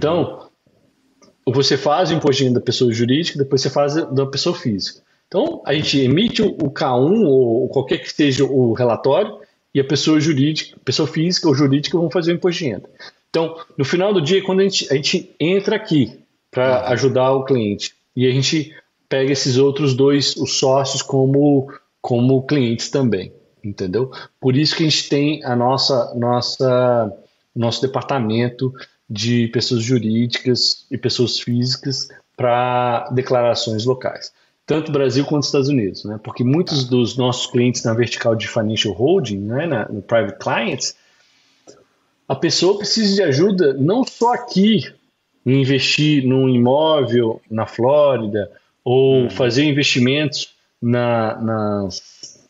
Você faz o imposto da pessoa jurídica, depois você faz da pessoa física. Então, a gente emite o K1 ou qualquer que seja o relatório e a pessoa jurídica, pessoa física ou jurídica vão fazer o imposto de renda. Então, no final do dia, quando a gente, a gente entra aqui para ajudar o cliente e a gente pega esses outros dois, os sócios, como, como clientes também, entendeu? Por isso que a gente tem a nossa, nossa nosso departamento de pessoas jurídicas e pessoas físicas para declarações locais, tanto Brasil quanto Estados Unidos, né? Porque muitos dos nossos clientes na vertical de financial holding, né, na, no private clients, a pessoa precisa de ajuda não só aqui em investir num imóvel na Flórida ou hum. fazer investimentos na, nas,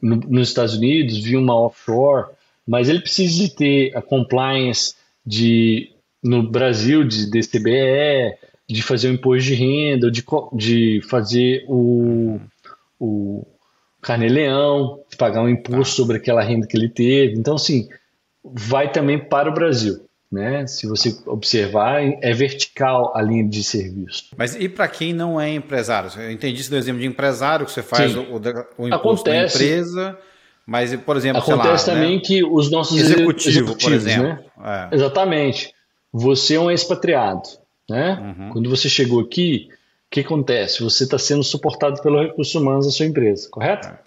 no, nos Estados Unidos via uma offshore, mas ele precisa de ter a compliance de no Brasil de DCBE, de fazer o imposto de renda, de, de fazer o, o carne-leão, de pagar um imposto tá. sobre aquela renda que ele teve. Então, assim, vai também para o Brasil né? Se você observar, é vertical a linha de serviço. Mas e para quem não é empresário? Eu entendi esse exemplo de empresário que você faz o, o, imposto Acontece, da empresa, mas por exemplo, acontece lá, também né? que os nossos executivo, por exemplo, né? É. exatamente. Você é um expatriado, né? Uhum. Quando você chegou aqui, o que acontece? Você está sendo suportado pelo recursos humanos da sua empresa, correto? É.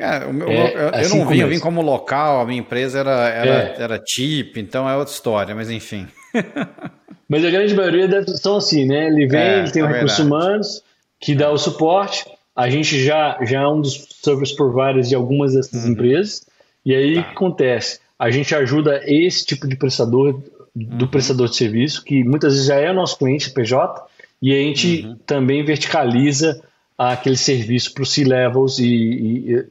Cara, meu, é, eu, assim eu não vim, eu vim como local, a minha empresa era, era, é. era então é outra história, mas enfim. mas a grande maioria são assim, né? Ele vem, é, ele tem é recursos humanos que dá o suporte. A gente já, já é um dos service providers de algumas dessas uhum. empresas. E aí tá. o que acontece? A gente ajuda esse tipo de prestador, do uhum. prestador de serviço, que muitas vezes já é nosso cliente, PJ, e a gente uhum. também verticaliza aquele serviço para os C-levels e, e,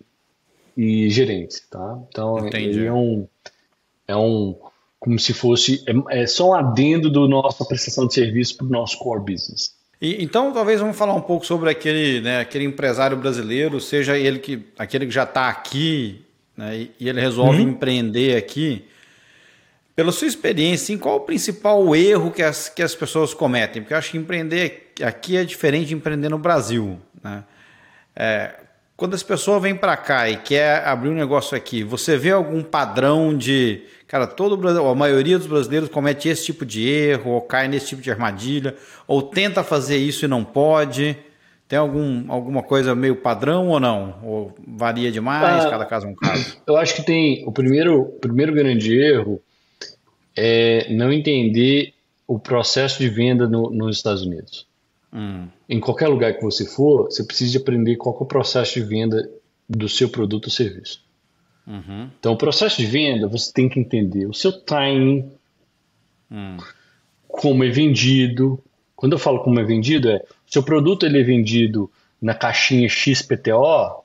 e gerentes, tá? Então Entendi. ele é um, é um como se fosse é, é só um adendo do nossa prestação de serviço para o nosso core business. E, então talvez vamos falar um pouco sobre aquele, né, aquele empresário brasileiro, seja ele que aquele que já está aqui né, e, ele resolve uhum. empreender aqui. Pela sua experiência, qual o principal erro que as, que as pessoas cometem? Porque eu acho que empreender aqui é diferente de empreender no Brasil. Né? É, quando as pessoas vêm para cá e quer abrir um negócio aqui, você vê algum padrão de, cara, todo a maioria dos brasileiros comete esse tipo de erro ou cai nesse tipo de armadilha ou tenta fazer isso e não pode? Tem algum, alguma coisa meio padrão ou não? Ou varia demais, ah, cada caso é um caso? Eu acho que tem o primeiro, primeiro grande erro é não entender o processo de venda no, nos Estados Unidos. Hum. Em qualquer lugar que você for, você precisa aprender qual é o processo de venda do seu produto ou serviço. Uhum. Então, o processo de venda, você tem que entender o seu timing, hum. como é vendido. Quando eu falo como é vendido, é seu produto ele é vendido na caixinha XPTO,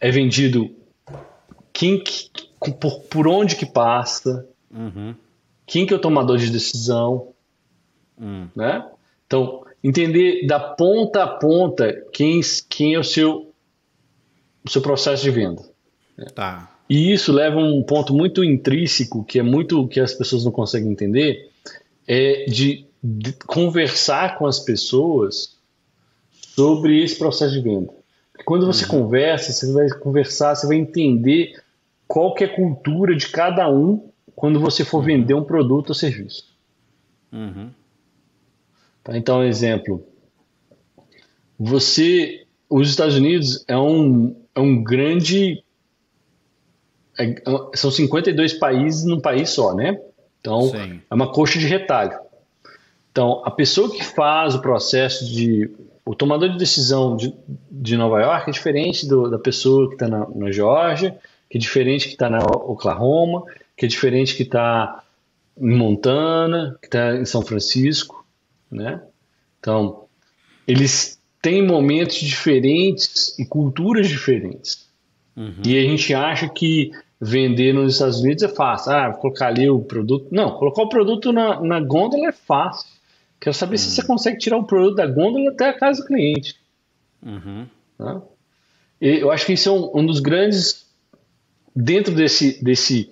é vendido quem, por, por onde que passa, uhum. quem que é o tomador de decisão, uhum. né? Então, entender da ponta a ponta quem, quem é o seu, o seu processo de venda. Né? Tá. E isso leva a um ponto muito intrínseco, que é muito que as pessoas não conseguem entender, é de, de conversar com as pessoas sobre esse processo de venda. Quando você uhum. conversa, você vai conversar, você vai entender qual que é a cultura de cada um quando você for vender um produto ou serviço. Uhum. Tá, então, exemplo, você, os Estados Unidos é um, é um grande, é, são 52 países num país só, né? Então, Sim. é uma coxa de retalho. Então, a pessoa que faz o processo de o tomador de decisão de, de Nova York é diferente do, da pessoa que está na, na Geórgia, que é diferente que está na Oklahoma, que é diferente que está em Montana, que está em São Francisco, né? Então, eles têm momentos diferentes e culturas diferentes. Uhum. E a gente acha que vender nos Estados Unidos é fácil. Ah, colocar ali o produto. Não, colocar o produto na, na gôndola é fácil. Quero saber uhum. se você consegue tirar o produto da gôndola até a casa do cliente. Uhum. Tá? eu acho que isso é um, um, dos grandes. Dentro desse, desse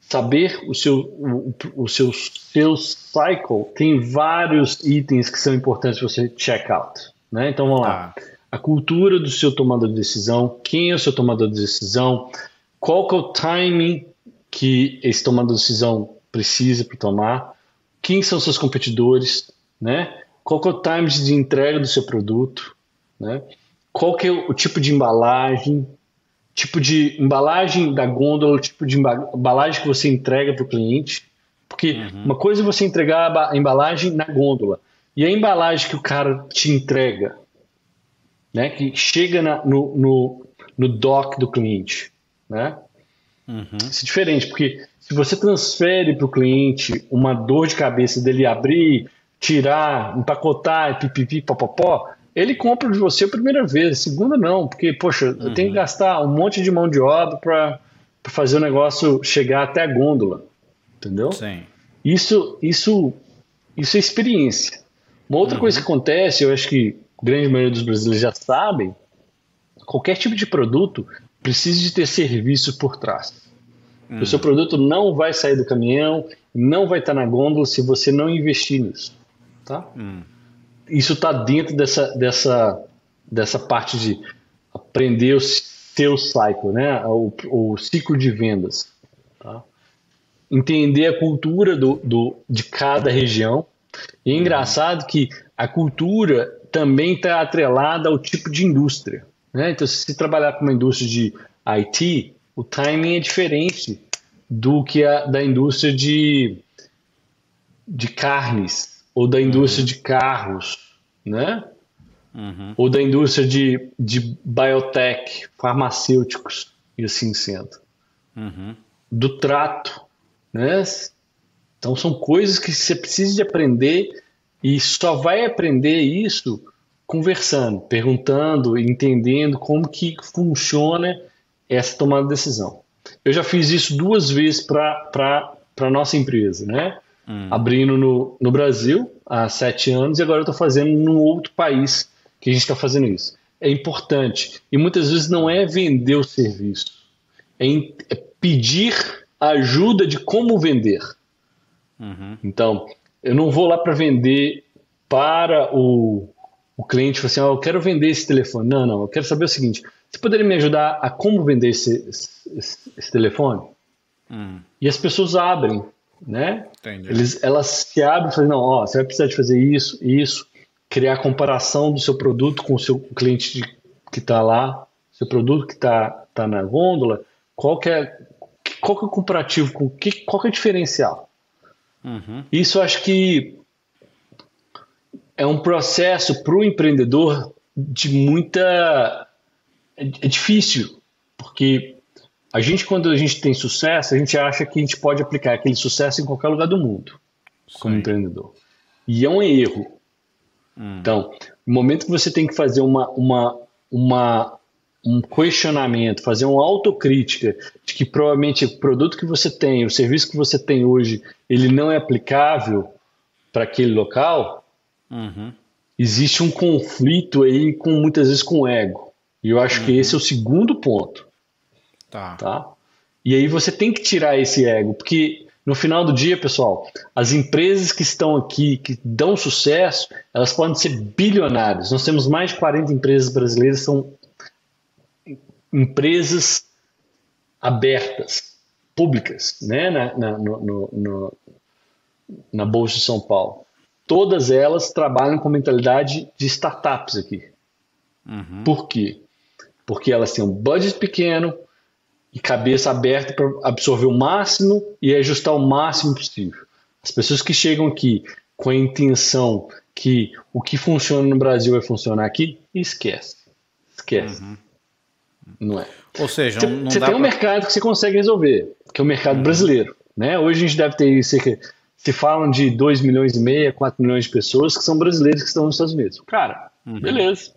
saber o seu, o, o seu, seu cycle, tem vários itens que são importantes para você check out. Né? Então vamos lá. Ah. A cultura do seu tomador de decisão, quem é o seu tomador de decisão, qual que é o timing que esse tomador de decisão precisa para tomar, quem são seus competidores, né? Qual que é o time de entrega do seu produto, né? Qual que é o tipo de embalagem, tipo de embalagem da gôndola, tipo de embalagem que você entrega para o cliente, porque uhum. uma coisa é você entregar a embalagem na gôndola e a embalagem que o cara te entrega, né? Que chega na, no, no, no dock do cliente, né? Uhum. Isso é diferente, porque se você transfere para o cliente uma dor de cabeça dele abrir tirar, empacotar, pipipi, popopó, ele compra de você a primeira vez, a segunda não, porque, poxa, uhum. eu tenho que uhum. gastar um monte de mão de obra para fazer o negócio chegar até a gôndola, entendeu? Sim. Isso, isso, isso é experiência. Uma outra uhum. coisa que acontece, eu acho que a grande maioria dos brasileiros já sabem, qualquer tipo de produto precisa de ter serviço por trás. Uhum. O seu produto não vai sair do caminhão, não vai estar na gôndola se você não investir nisso. Tá? Hum. Isso está dentro dessa, dessa, dessa parte de aprender o seu cycle, né? o, o ciclo de vendas. Tá? Entender a cultura do, do, de cada região. E é uhum. engraçado que a cultura também está atrelada ao tipo de indústria. Né? Então, se você trabalhar com uma indústria de IT, o timing é diferente do que a da indústria de, de carnes ou da indústria uhum. de carros, né? Uhum. Ou da indústria de, de biotech, farmacêuticos e assim sendo. Uhum. Do trato, né? Então são coisas que você precisa de aprender e só vai aprender isso conversando, perguntando, entendendo como que funciona essa tomada de decisão. Eu já fiz isso duas vezes para a nossa empresa, né? Hum. abrindo no, no Brasil há sete anos e agora eu estou fazendo num outro país que a gente está fazendo isso. É importante. E muitas vezes não é vender o serviço, é, é pedir ajuda de como vender. Uhum. Então, eu não vou lá para vender para o, o cliente, assim, oh, eu quero vender esse telefone. Não, não, eu quero saber o seguinte: você poderia me ajudar a como vender esse, esse, esse telefone? Hum. E as pessoas abrem né? Eles, elas se abrem e falam, não, ó, você vai precisar de fazer isso, isso, criar comparação do seu produto com o seu cliente de, que está lá, seu produto que está tá na gôndola, qual que é, qual que é o comparativo, com que, qual que é o diferencial? Uhum. Isso acho que é um processo para o empreendedor de muita. É, é difícil, porque a gente, quando a gente tem sucesso, a gente acha que a gente pode aplicar aquele sucesso em qualquer lugar do mundo, Sim. como empreendedor. E é um erro. Hum. Então, no momento que você tem que fazer uma, uma, uma, um questionamento, fazer uma autocrítica de que provavelmente o produto que você tem, o serviço que você tem hoje, ele não é aplicável para aquele local, uhum. existe um conflito aí com muitas vezes com o ego. E eu acho uhum. que esse é o segundo ponto. Tá. tá. E aí você tem que tirar esse ego, porque no final do dia, pessoal, as empresas que estão aqui, que dão sucesso, elas podem ser bilionárias. Nós temos mais de 40 empresas brasileiras que são empresas abertas, públicas, né, na, na, no, no, na Bolsa de São Paulo. Todas elas trabalham com mentalidade de startups aqui. Uhum. Por quê? Porque elas têm um budget pequeno, e cabeça aberta para absorver o máximo e ajustar o máximo possível. As pessoas que chegam aqui com a intenção que o que funciona no Brasil vai funcionar aqui, esquece. Esquece. Uhum. Não é. Ou seja, você, não você tem pra... um mercado que você consegue resolver, que é o mercado uhum. brasileiro. Né? Hoje a gente deve ter cerca. Se falam de 2 milhões e meio, 4 milhões de pessoas que são brasileiros que estão nos Estados Unidos. Cara, uhum. beleza.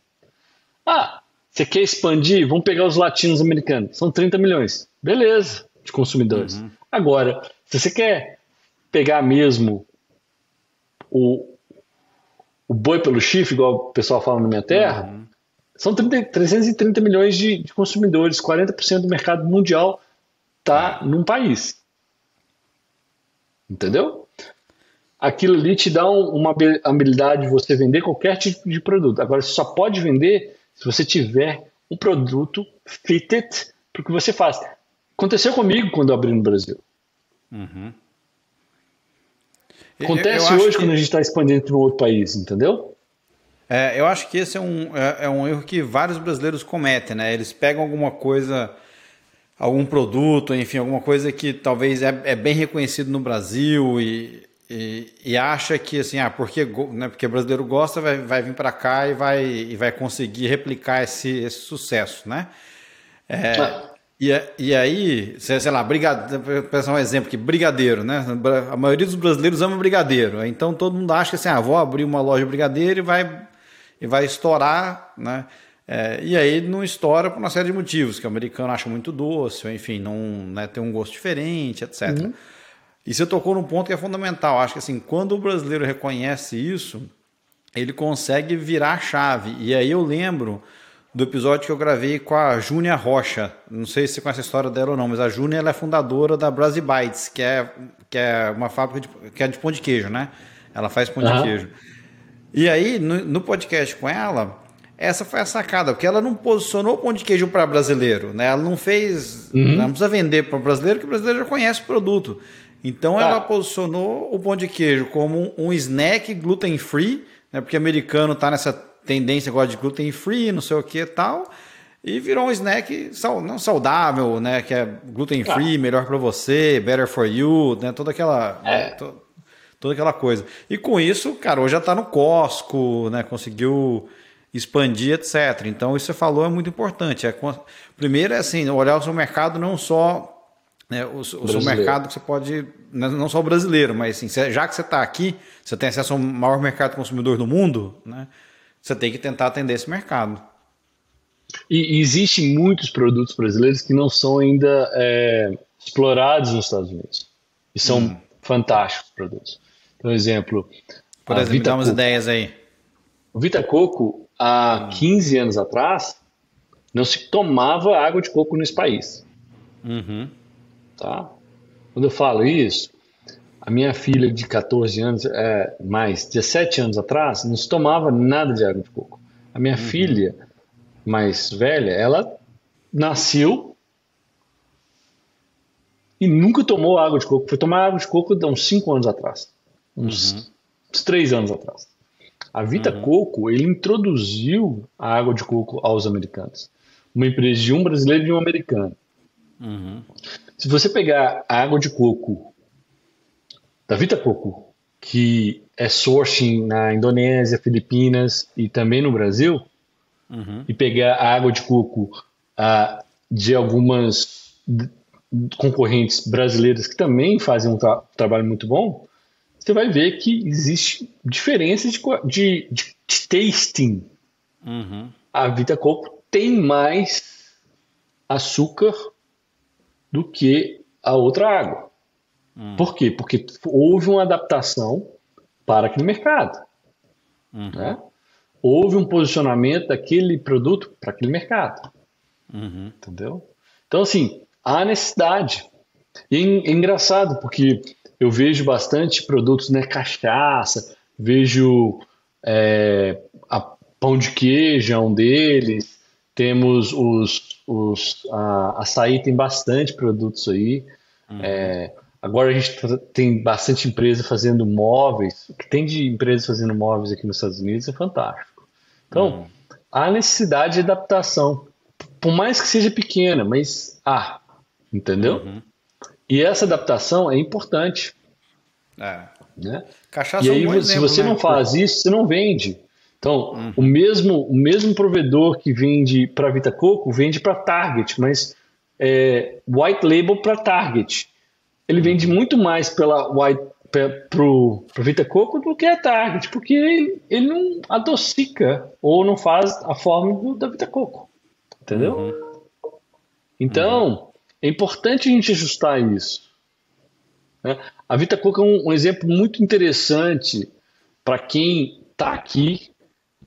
Ah, você quer expandir? Vamos pegar os latinos americanos. São 30 milhões. Beleza, de consumidores. Uhum. Agora, se você quer pegar mesmo o, o boi pelo chifre, igual o pessoal fala na minha terra, uhum. são 30, 330 milhões de, de consumidores. 40% do mercado mundial está num país. Entendeu? Aquilo ali te dá uma habilidade de você vender qualquer tipo de produto. Agora, você só pode vender se você tiver um produto fitted para o que você faz. Aconteceu comigo quando eu abri no Brasil. Uhum. Acontece eu, eu hoje que... quando a gente está expandindo para um outro país, entendeu? É, eu acho que esse é um, é, é, um erro que vários brasileiros cometem, né? Eles pegam alguma coisa, algum produto, enfim, alguma coisa que talvez é, é bem reconhecido no Brasil e e, e, acha que assim, ah, porque, né, porque brasileiro gosta, vai, vai vir para cá e vai, e vai conseguir replicar esse, esse sucesso, né? É, ah. e, e aí, sei, lá, brigadeiro, pensar um exemplo aqui, brigadeiro, né? A maioria dos brasileiros ama brigadeiro, então todo mundo acha que assim, ah, vou abrir uma loja de brigadeiro e vai, e vai estourar, né? É, e aí não estoura por uma série de motivos, que o americano acha muito doce, ou enfim, não né, tem um gosto diferente, etc. Uhum. E você tocou num ponto que é fundamental. Acho que assim, quando o brasileiro reconhece isso, ele consegue virar a chave. E aí eu lembro do episódio que eu gravei com a Júnia Rocha. Não sei se você conhece a história dela ou não, mas a Júnia é fundadora da Brasibites, que é, que é uma fábrica de, que é de pão de queijo, né? Ela faz pão uhum. de queijo. E aí, no, no, podcast com ela, essa foi a sacada, porque ela não posicionou o pão de queijo para brasileiro, né? Ela não fez. Uhum. Não precisa vender para o brasileiro, porque o brasileiro já conhece o produto. Então tá. ela posicionou o pão de queijo como um snack gluten free, né? Porque americano tá nessa tendência agora de gluten free, não sei o que e tal. E virou um snack não saudável, né? Que é gluten tá. free, melhor para você, better for you, né? Toda aquela. É. To, toda aquela coisa. E com isso, cara, hoje já está no Costco, né? Conseguiu expandir, etc. Então, isso que você falou é muito importante. É, primeiro é assim, olhar o seu mercado não só né, o, o seu mercado que você pode, né, não só o brasileiro, mas assim, já que você está aqui, você tem acesso ao maior mercado consumidor do mundo, né, você tem que tentar atender esse mercado. E, e existem muitos produtos brasileiros que não são ainda é, explorados nos Estados Unidos. E são hum. fantásticos produtos. Por exemplo, por exemplo, Vita dá umas Coco. ideias aí. O Vita Coco, há 15 anos atrás, não se tomava água de coco nesse país. Uhum. Tá? Quando eu falo isso, a minha filha de 14 anos, é, mais 17 anos atrás, não se tomava nada de água de coco. A minha uhum. filha mais velha, ela nasceu e nunca tomou água de coco. Foi tomar água de coco há uns 5 anos atrás. Uns, uhum. uns 3 anos atrás. A Vita uhum. Coco, ele introduziu a água de coco aos americanos. Uma empresa de um brasileiro e de um americano. Uhum. Se você pegar a água de coco da Vita Coco, que é sourcing na Indonésia, Filipinas e também no Brasil, uhum. e pegar a água de coco de algumas concorrentes brasileiras que também fazem um tra trabalho muito bom, você vai ver que existe diferença de, de, de, de tasting. Uhum. A Vita Coco tem mais açúcar do que a outra água. Uhum. Por quê? Porque houve uma adaptação para aquele mercado. Uhum. Né? Houve um posicionamento daquele produto para aquele mercado. Uhum. Entendeu? Então, assim, há necessidade. E é engraçado, porque eu vejo bastante produtos, né? Cachaça, vejo é, a pão de queijo, é um deles. Temos os, os a açaí tem bastante produtos aí. Uhum. É, agora a gente tá, tem bastante empresa fazendo móveis. O que tem de empresas fazendo móveis aqui nos Estados Unidos é fantástico. Então, uhum. há necessidade de adaptação. Por mais que seja pequena, mas há. Entendeu? Uhum. E essa adaptação é importante. É. Né? Cachaça e é um aí, se exemplo, você né? não faz isso, você não vende. Então, Uhum. o, mesmo, o mesmo provedor que vende para Vita Coco vende para Target, mas é, white label para Target. Ele vende Uhum. muito mais pela white para o Vita Coco do que a Target, porque ele, ele não adocica ou não faz a forma do, da Vita Coco. Entendeu? Uhum. Então, é importante a gente ajustar isso. né? A Vita Coco é um, um exemplo muito interessante para quem está aqui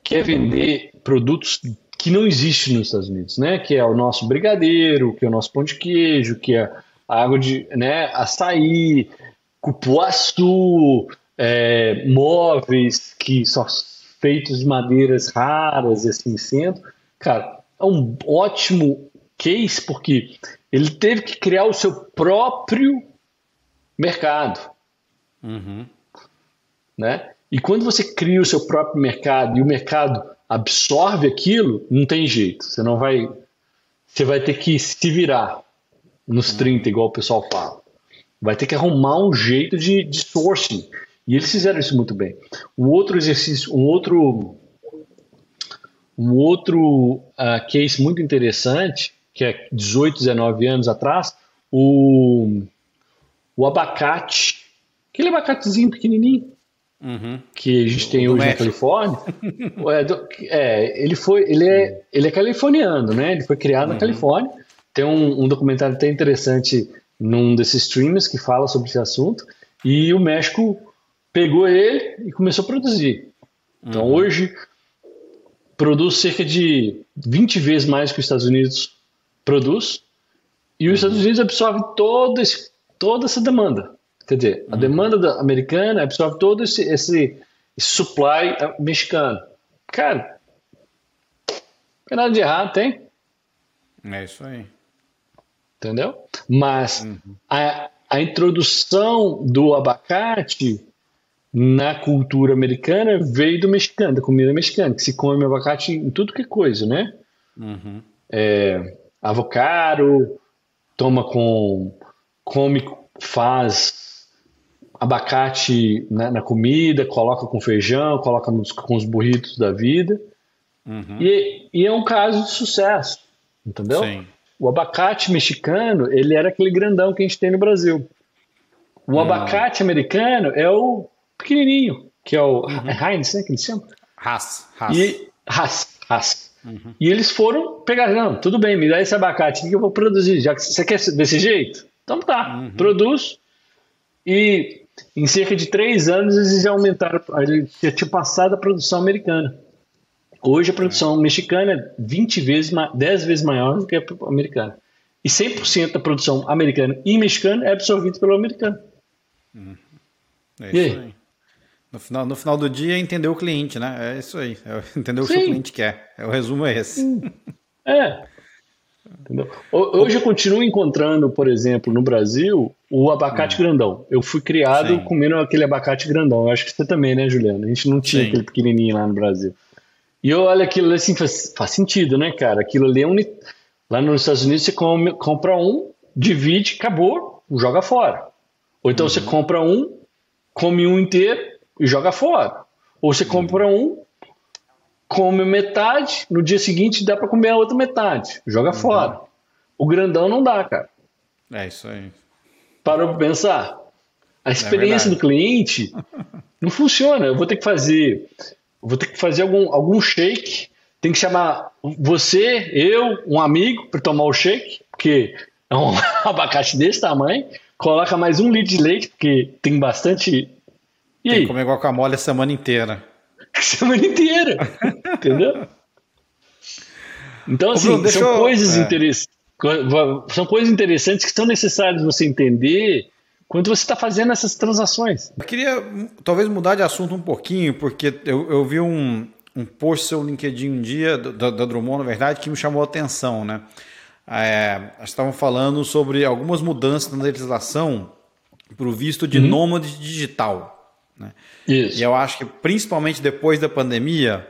quer vender produtos que não existem nos Estados Unidos, né? Que é o nosso brigadeiro, que é o nosso pão de queijo, que é a água de, né? Açaí, cupuaçu, é, móveis que são feitos de madeiras raras e assim sendo. Cara, é um ótimo case porque ele teve que criar o seu próprio mercado, Uhum. né? E quando você cria o seu próprio mercado e o mercado absorve aquilo, não tem jeito. Você não vai. Você vai ter que se virar nos 30, igual o pessoal fala. Vai ter que arrumar um jeito de, de sourcing. E eles fizeram isso muito bem. Um outro exercício, um outro. Um outro uh, case muito interessante, que é 18, 19 anos atrás, o, o abacate, aquele abacatezinho pequenininho, Uhum. que a gente tem hoje na México. Califórnia, é, é, ele foi, ele é, ele é californiano, né? Ele foi criado na Califórnia. Tem um, um documentário até interessante num desses streamers que fala sobre esse assunto. E o México pegou ele e começou a produzir. Então hoje produz cerca de 20 vezes mais que os Estados Unidos produz. E os Estados Unidos absorve todo esse, toda essa demanda. Quer dizer, a demanda da- americana absorve todo esse, esse, supply ah, mexicano. Cara, não tem nada de errado, tem? É isso aí. Entendeu? Mas a, a introdução do abacate na cultura americana veio do mexicano, da comida mexicana, que se come abacate em tudo que é coisa, né? Uhum. é, avocado, toma com, come, faz abacate na, na comida, coloca com feijão, coloca nos, com os burritos da vida. Uhum. E, e é um caso de sucesso, entendeu? Sim. O abacate mexicano, ele era aquele grandão que a gente tem no Brasil. O abacate americano é o pequenininho, que é o é Heinz, né, que eles chamam? Haas. Haas. E Haas, Haas. E eles foram pegar, não, tudo bem, me dá esse abacate que eu vou produzir. Já que você quer desse jeito? Então tá, produz. E em cerca de três anos eles já aumentaram, eles já tinha passado a produção americana. Hoje a produção mexicana é 20 vezes, ma- 10 vezes maior do que a americana. E 100% da produção americana e mexicana é absorvida pelo americano. É E isso aí? aí. No final, no final do dia, é entender o cliente, né? É isso aí. É entender o que o cliente quer. É, o resumo é esse. É. Entendeu? Ho- Hoje eu continuo encontrando, por exemplo, no Brasil, o abacate grandão. Eu fui criado Hum. Sim. comendo aquele abacate grandão. Eu acho que você também, né, Juliana? A gente não tinha Sim. aquele pequenininho lá no Brasil. E eu olho aquilo assim, faz, faz sentido, né, cara? Aquilo ali é um. Lá nos Estados Unidos você come- compra um, divide, acabou, joga fora. Ou então Uhum. você compra um, come um inteiro e joga fora. Ou você compra um, come metade, no dia seguinte dá para comer a outra metade, joga fora. O grandão não dá, cara. É isso aí. Parou pra pensar? A experiência é do cliente não funciona. Eu vou ter que fazer, vou ter que fazer algum, algum shake. Tem que chamar você, eu, um amigo para tomar o shake, porque é um abacaxi desse tamanho. Coloca mais um litro de leite, porque tem bastante. E tem que comer guacamole a semana inteira. A semana inteira. entendeu? Então, assim, Bruno, são eu... coisas é. interessantes. São coisas interessantes que são necessárias você entender quando você está fazendo essas transações. Eu queria talvez mudar de assunto um pouquinho, porque eu, eu vi um, um post seu LinkedIn um dia, da, da Drummond, na verdade, que me chamou a atenção, né? É, estavam falando sobre algumas mudanças na legislação para o visto de uhum. nômade digital. Né? Isso. E eu acho que principalmente depois da pandemia,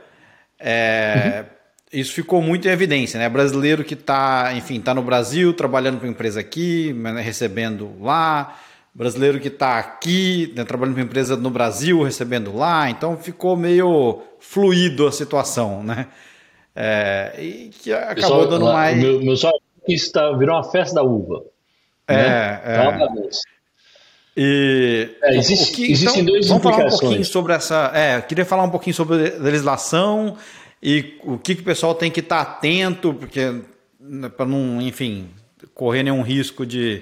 é, uhum. Isso ficou muito em evidência. Né? Brasileiro que está, enfim, está no Brasil, trabalhando para uma empresa aqui, né, recebendo lá. Brasileiro que está aqui, né, trabalhando para uma empresa no Brasil, recebendo lá. Então ficou meio fluido a situação, né? É, e que acabou Pessoal, dando mais. Meu, meu só isso tá, virou uma festa da uva. É, né? é. Tá e é, existe, que, existem então, dois Vamos falar um pouquinho sobre essa. É, queria falar um pouquinho sobre legislação e o que, que o pessoal tem que estar tá atento, porque né, para não, enfim, correr nenhum risco de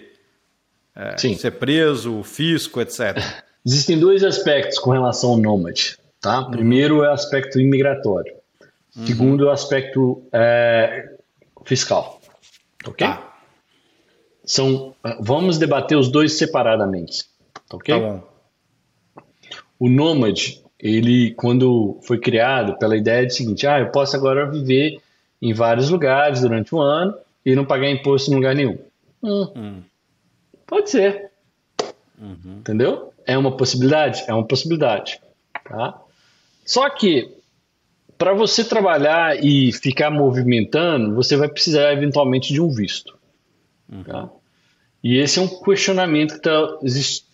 é, ser preso, fisco, etc. Existem dois aspectos com relação ao nômade. Tá? Uhum. Primeiro é o aspecto imigratório. Uhum. Segundo é o aspecto é, fiscal. Ok? Tá. São, vamos debater os dois separadamente. Ok? Tá bom. O Nômade, ele, quando foi criado pela ideia de seguinte: ah, eu posso agora viver em vários lugares durante um ano e não pagar imposto em lugar nenhum. Hum. Hum. Pode ser. Uhum. Entendeu? É uma possibilidade? É uma possibilidade. Tá? Só que para você trabalhar e ficar movimentando, você vai precisar eventualmente de um visto. Uhum. Tá? E esse é um questionamento que tá, existe,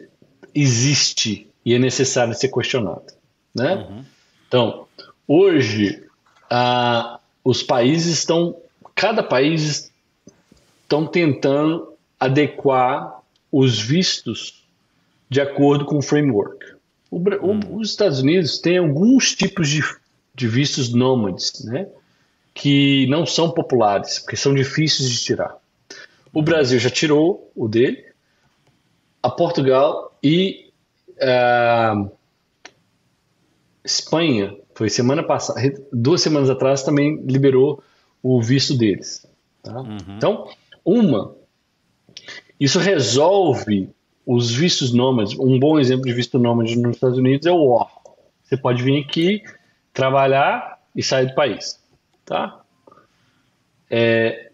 existe, e é necessário ser questionado. Né? Uhum. Então, hoje, ah, os países estão, cada país estão tentando adequar os vistos de acordo com o framework. O, uhum. Os Estados Unidos têm alguns tipos de de vistos nômades, né? que não são populares, porque são difíceis de tirar. O Brasil já tirou o dele, a Portugal e uh, Espanha, foi semana passada, duas semanas atrás também liberou o visto deles. Tá? Uhum. Então, uma, isso resolve os vistos nômades. Um bom exemplo de visto nômade nos Estados Unidos é o O. Você pode vir aqui, trabalhar e sair do país, tá? É,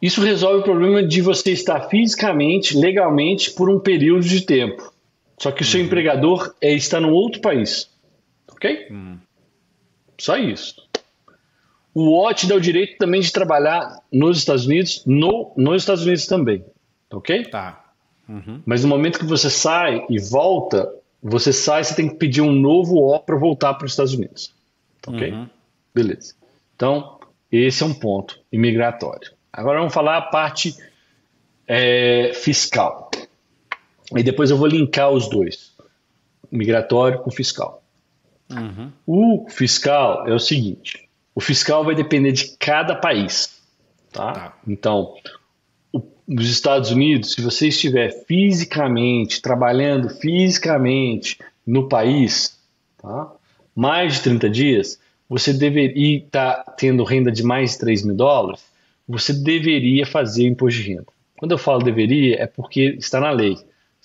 isso resolve o problema de você estar fisicamente, legalmente, por um período de tempo. Só que o seu uhum. empregador é, está num outro país. Ok? Uhum. Só isso. O O te dá o direito também de trabalhar nos Estados Unidos, no, nos Estados Unidos também. Ok? Tá. Uhum. Mas no momento que você sai e volta, você sai, você tem que pedir um novo O para voltar para os Estados Unidos. Ok? Uhum. Beleza. Então, esse é um ponto imigratório. Agora vamos falar a parte é, fiscal. E depois eu vou linkar os dois: migratório com fiscal. Uhum. O fiscal é o seguinte: o fiscal vai depender de cada país. Tá? tá. Então, nos Estados Unidos, se você estiver fisicamente, trabalhando fisicamente no país, tá? mais de 30 dias, você deveria estar tá tendo renda de mais de 3 mil dólares, você deveria fazer imposto de renda. Quando eu falo deveria, é porque está na lei.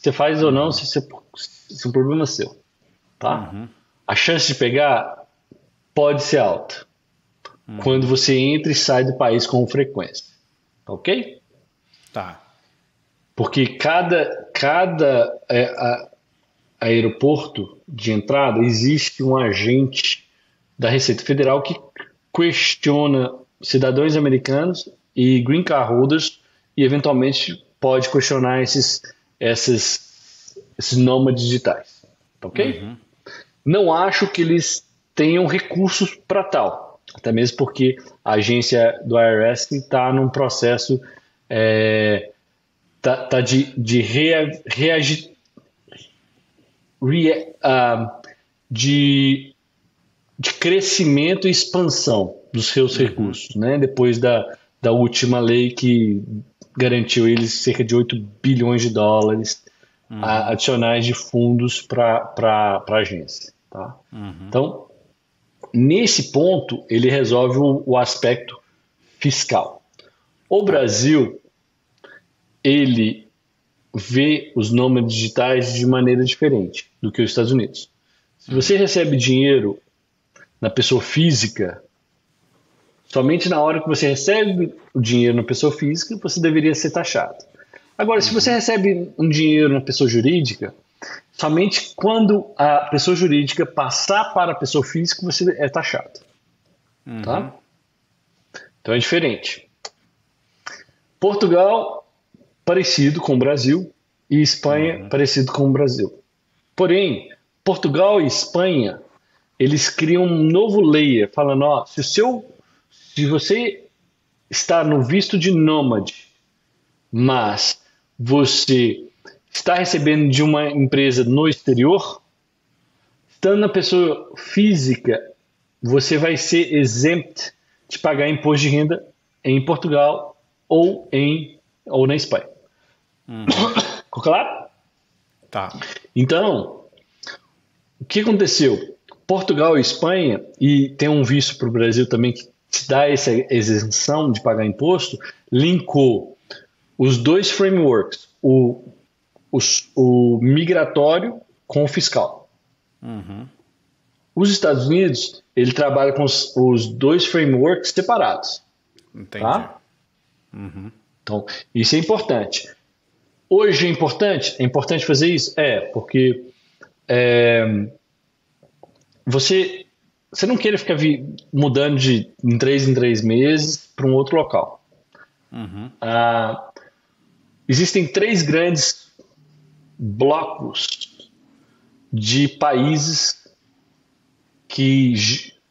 Você faz ou não, se, se, é um problema seu. Tá? Uhum. A chance de pegar pode ser alta uhum. quando você entra e sai do país com frequência. Ok? Tá. Porque cada, cada é, a, aeroporto de entrada existe um agente da Receita Federal que questiona cidadãos americanos e green card holders e eventualmente pode questionar esses, esses, esses nômades digitais. Ok? Uhum. Não acho que eles tenham recursos para tal, até mesmo porque a agência do IRS está num processo é, tá, tá de, de rea, reagir, rea, uh, de, de crescimento e expansão dos seus uhum. recursos, né? Depois da, da última lei que garantiu eles cerca de 8 bilhões de dólares uhum. adicionais de fundos para a agência. Tá? Uhum. Então, nesse ponto, ele resolve o, o aspecto fiscal. O Brasil, ele vê os nômades digitais de maneira diferente do que os Estados Unidos. Se você recebe dinheiro na pessoa física, somente na hora que você recebe o dinheiro na pessoa física, você deveria ser taxado. Agora, se você recebe um dinheiro na pessoa jurídica, somente quando a pessoa jurídica passar para a pessoa física, você é taxado. Uhum. Tá? Então é diferente. Portugal, parecido com o Brasil, e Espanha, uhum. parecido com o Brasil. Porém, Portugal e Espanha, eles criam um novo layer, falando, ó, se o seu, se você está no visto de nômade, mas você está recebendo de uma empresa no exterior, estando na pessoa física, você vai ser exempt de pagar imposto de renda em Portugal ou em ou na Espanha. Uhum. Ficou claro? Tá. Então, o que aconteceu? Portugal e Espanha, e tem um visto para o Brasil também que te dá essa isenção de pagar imposto, linkou os dois frameworks, o, o, o migratório com o fiscal. Uhum. Os Estados Unidos, ele trabalha com os, os dois frameworks separados. Entendi. Tá? Uhum. Então, isso é importante. Hoje é importante? É importante fazer isso? É, porque é, você, você não queira ficar mudando de em três em três meses para um outro local. Uhum. Ah, existem três grandes blocos de países que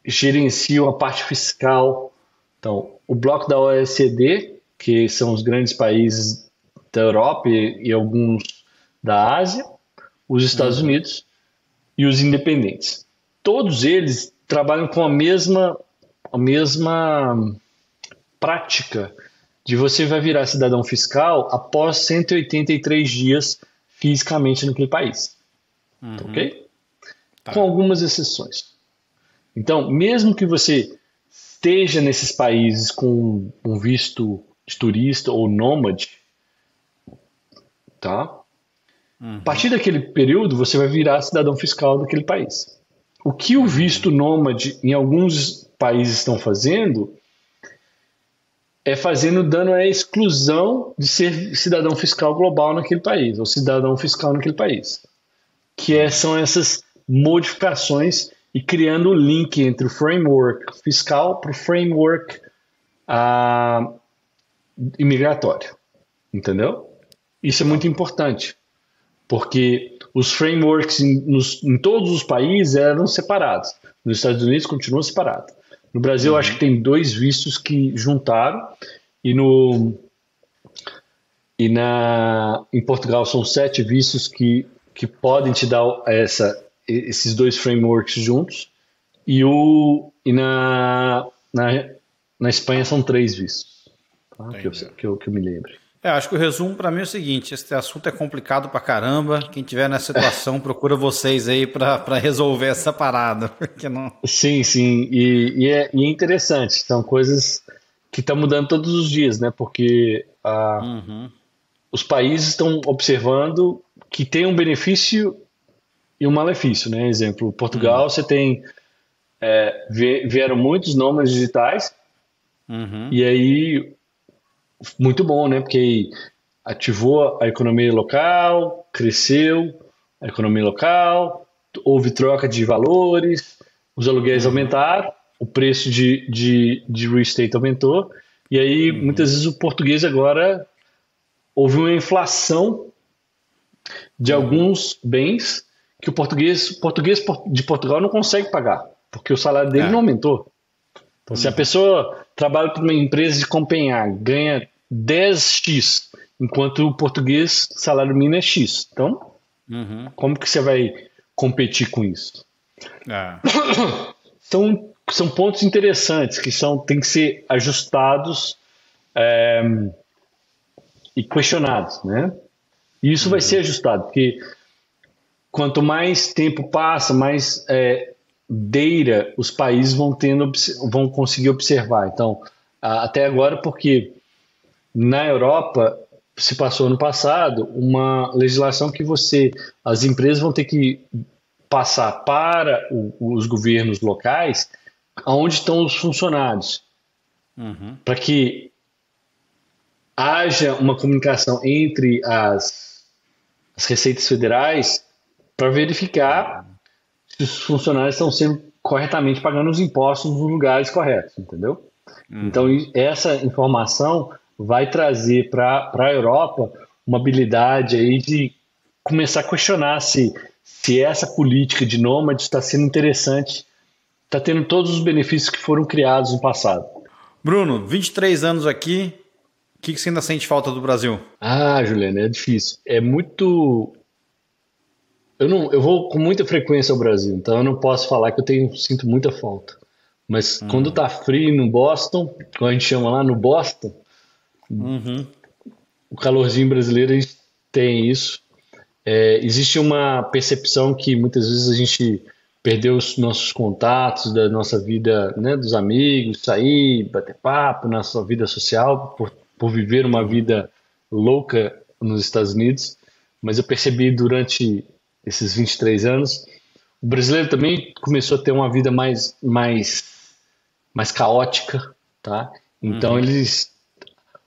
gerenciam a parte fiscal. Então, o bloco da OECD, que são os grandes países da Europa e, e alguns da Ásia, os Estados uhum. Unidos e os independentes. Todos eles trabalham com a mesma, a mesma prática de você vai virar cidadão fiscal após 183 dias fisicamente naquele país. Uhum. Ok? Tá. Com algumas exceções. Então, mesmo que você esteja nesses países com um visto de turista ou nômade, tá? Uhum. A partir daquele período, você vai virar cidadão fiscal daquele país. O que o visto nômade em alguns países estão fazendo é fazendo dando a exclusão de ser cidadão fiscal global naquele país, ou cidadão fiscal naquele país. Que é, são essas modificações e criando o link entre o framework fiscal para o framework uh, imigratório. Entendeu? Isso é muito importante, porque os frameworks em, nos, em todos os países eram separados. Nos Estados Unidos continua separado. No Brasil, uhum. acho que tem dois vistos que juntaram, e no e na em Portugal são sete vistos que, que podem te dar essa, esses dois frameworks juntos, e, o, e na, na, na Espanha são três vistos, tá? que, eu, que, eu, que eu me lembro. É, acho que o resumo para mim é o seguinte: esse assunto é complicado pra caramba. Quem tiver nessa situação, procura vocês aí para resolver essa parada. Porque não... Sim, sim. E, e, é, e é interessante. São coisas que estão mudando todos os dias, né? Porque ah, uhum. os países estão observando que tem um benefício e um malefício, né? Exemplo, Portugal, uhum. você tem. É, vieram muitos nomes digitais. Uhum. E aí muito bom, né? Porque ativou a economia local, cresceu a economia local, houve troca de valores, os aluguéis uhum. aumentaram, o preço de, de, de real estate aumentou, e aí uhum. muitas vezes o português agora houve uma inflação de uhum. alguns bens que o português, português de Portugal não consegue pagar, porque o salário dele é. não aumentou. Então, se a uhum. pessoa trabalha para uma empresa de Copenhague, ganha 10x enquanto o português, salário mínimo é X. Então, uhum. como que você vai competir com isso? É. São, são pontos interessantes que são, tem que ser ajustados é, e questionados, né? E isso uhum. vai ser ajustado, porque quanto mais tempo passa, mais é, deira os países vão tendo, vão conseguir observar. Então, até agora, porque na Europa se passou no passado uma legislação que você, as empresas vão ter que passar para o, os governos locais aonde estão os funcionários, uhum. para que haja uma comunicação entre as, as receitas federais para verificar se os funcionários estão sendo corretamente pagando os impostos nos lugares corretos, entendeu? Uhum. Então, essa informação vai trazer para a Europa uma habilidade aí de começar a questionar se, se essa política de nômade está sendo interessante, está tendo todos os benefícios que foram criados no passado. Bruno, 23 anos aqui, o que, que você ainda sente falta do Brasil? Ah, Juliana, é difícil. É muito eu não, eu vou com muita frequência ao Brasil, então eu não posso falar que eu tenho sinto muita falta. Mas uhum. quando tá frio no Boston, como a gente chama lá no Boston, uhum. o calorzinho brasileiro a gente tem isso. É, existe uma percepção que muitas vezes a gente perdeu os nossos contatos da nossa vida, né, dos amigos, sair, bater papo, nossa vida social, por, por viver uma vida louca nos Estados Unidos. Mas eu percebi durante esses 23 anos. O brasileiro também começou a ter uma vida mais, mais, mais caótica, tá? Então uhum. eles,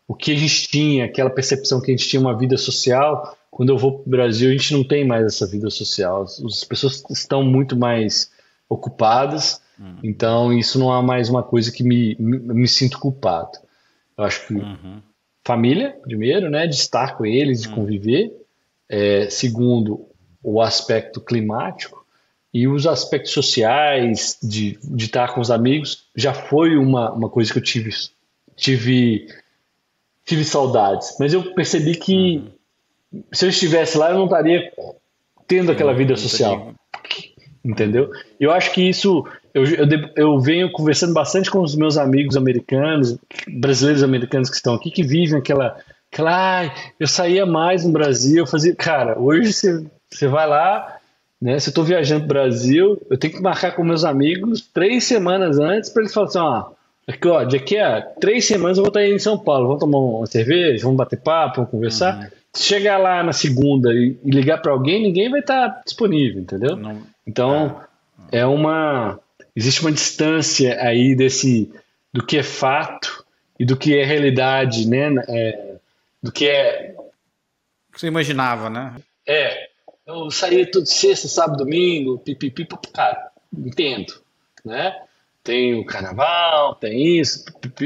o que a gente tinha, aquela percepção que a gente tinha uma vida social, quando eu vou para o Brasil a gente não tem mais essa vida social. As pessoas estão muito mais ocupadas, uhum. então isso não é mais uma coisa que me, me, me sinto culpado. Eu acho que uhum. família, primeiro, né, de estar com eles, de uhum. conviver. É, segundo, o aspecto climático e os aspectos sociais de, de estar com os amigos já foi uma, uma coisa que eu tive tive tive saudades mas eu percebi que uhum. se eu estivesse lá eu não estaria tendo aquela vida social entendeu eu acho que isso eu, eu, eu venho conversando bastante com os meus amigos americanos brasileiros americanos que estão aqui que vivem aquela aquela ah, eu saía mais no Brasil eu fazia cara hoje você você vai lá, né? Se eu tô viajando pro Brasil, eu tenho que marcar com meus amigos três semanas antes para eles falarem assim, ó, aqui, ó, daqui a três semanas eu vou estar aí em São Paulo, vamos tomar uma cerveja, vamos bater papo, vamos conversar. Uhum. Se chegar lá na segunda e, e ligar para alguém, ninguém vai estar disponível, entendeu? Não. Então, é. é uma existe uma distância aí desse do que é fato e do que é realidade, né? É, do que é. Você imaginava, né? É, eu saía tudo sexta, sábado, domingo, pipipi, cara, entendo, né? Tem o carnaval, tem isso,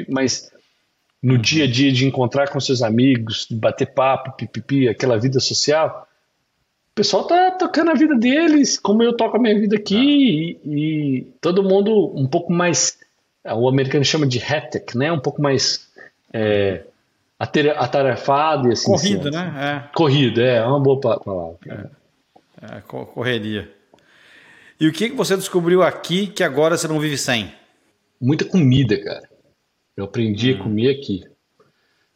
mas no dia a dia de encontrar com seus amigos, de bater papo, pipipi, aquela vida social, o pessoal tá tocando a vida deles, como eu toco a minha vida aqui, e, e todo mundo um pouco mais, o americano chama de hectic, né? Um pouco mais é, atarefado e assim. Corrido, assim, né? É. Corrido, é, é uma boa palavra. É. É, correria. E o que você descobriu aqui que agora você não vive sem? Muita comida, cara. Eu aprendi hum. a comer aqui.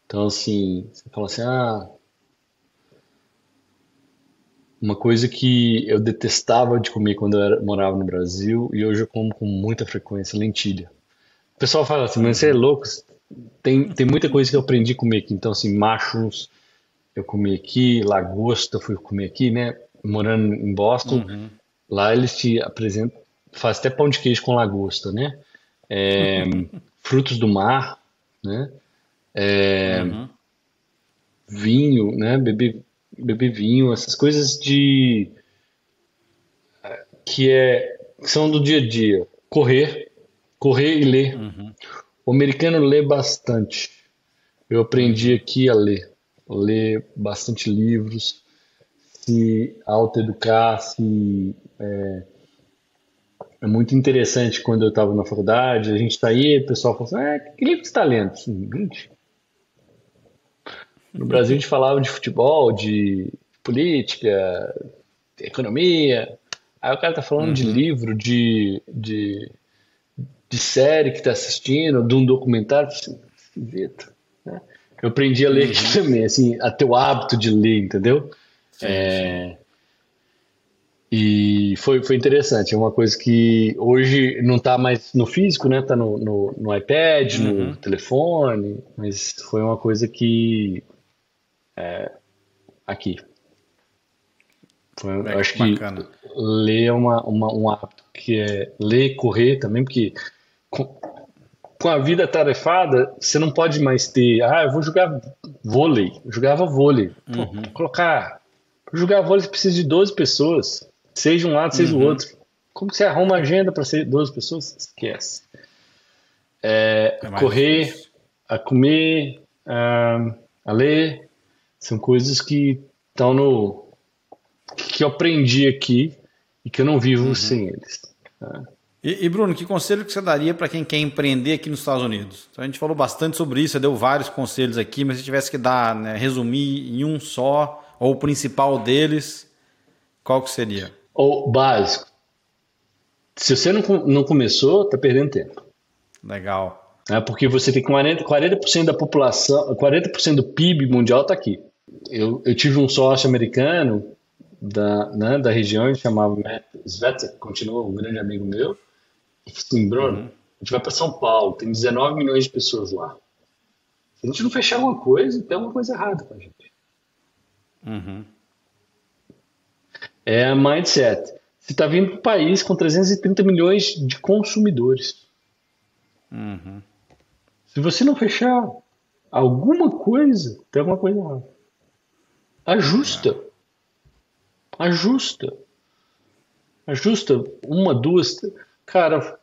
Então, assim, você fala assim, ah. Uma coisa que eu detestava de comer quando eu era, morava no Brasil e hoje eu como com muita frequência lentilha. O pessoal fala assim, mas você é louco? Tem, tem muita coisa que eu aprendi a comer aqui. Então, assim, machos eu comi aqui, lagosta eu fui comer aqui, né? morando em Boston, uhum. Lá eles te apresentam, faz até pão de queijo com lagosta, né? É, frutos do mar, né? É, uhum. Vinho, né? Beber, beber vinho, essas coisas de que é que são do dia a dia. Correr, correr e ler. Uhum. O americano lê bastante. Eu aprendi aqui a ler, ler bastante livros se autoeducar, se é, é, muito interessante quando eu estava na faculdade, a gente está aí, o pessoal fala assim, é, que livro você está lendo? Assim, No Brasil a gente falava de futebol, de política, economia. Aí o cara tá falando uhum. de livro, de, de, de série que tá assistindo, de um documentário. Assim. Né? Eu aprendi a ler uhum. também, assim, a ter o hábito de ler, entendeu? Sim, é... sim. E foi, foi interessante, é uma coisa que hoje não está mais no físico, né? Está no, no, no, iPad, uhum. no telefone, mas foi uma coisa que é, aqui. Foi, é, eu acho que bacana. ler é uma, uma, um hábito que é ler, correr também, porque com, com a vida tarefada, você não pode mais ter, ah, eu vou jogar vôlei. Eu jogava vôlei. Uhum. Pô, colocar. Jogar vôlei você precisa de 12 pessoas. Seja um lado, seja uhum. o outro. Como que você arruma uma agenda para ser 12 pessoas? Esquece. É, é correr, difícil. a comer, a, a ler, são coisas que estão no. que eu aprendi aqui e que eu não vivo uhum. sem eles. Tá? E, e, Bruno, que conselho que você daria para quem quer empreender aqui nos Estados Unidos? Então, a gente falou bastante sobre isso, você deu vários conselhos aqui, mas se tivesse que dar, né, resumir em um só, ou o principal deles, qual que seria? Ou básico. Se você não, não começou, está perdendo tempo. Legal. É porque você tem 40%, 40 da população, 40% do PIB mundial está aqui. Eu, eu tive um sócio americano da, né, da região, ele chamava Matt Svetek, continua um grande amigo meu. E assim, Bruno, uhum. a gente vai para São Paulo, tem 19 milhões de pessoas lá. Se a gente não fechar alguma coisa, tem alguma coisa errada com a gente. Uhum é a mindset. Você está vindo para um país com 330 milhões de consumidores. Uhum. Se você não fechar alguma coisa, tem alguma coisa errada. Ajusta. Ajusta. Ajusta uma, duas. Cara,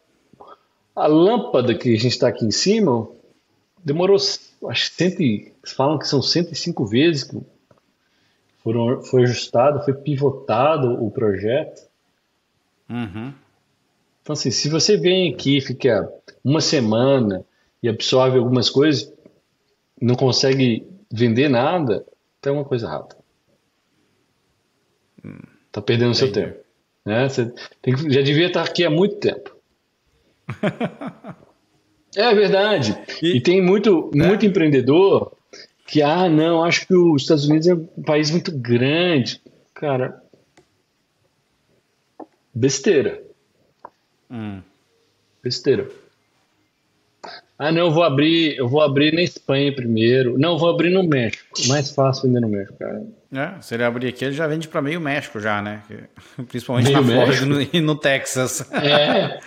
a lâmpada que a gente está aqui em cima demorou, acho que falam que são 105 vezes foram, foi ajustado, foi pivotado o projeto. Uhum. Então, assim, se você vem aqui, fica uma semana e absorve algumas coisas, não consegue vender nada, tem uma coisa errada. Tá perdendo o seu tempo. Né? Você tem, já devia estar aqui há muito tempo. é verdade. E, e tem muito, é. muito empreendedor que, ah, não, acho que os Estados Unidos é um país muito grande. Cara, besteira. Hum. Besteira. Ah, não, eu vou abrir, eu vou abrir na Espanha primeiro. Não, eu vou abrir no México. Mais fácil vender no México, cara. É, se ele abrir aqui, ele já vende para meio México já, né? Principalmente meio na Flórida e no, Texas. É.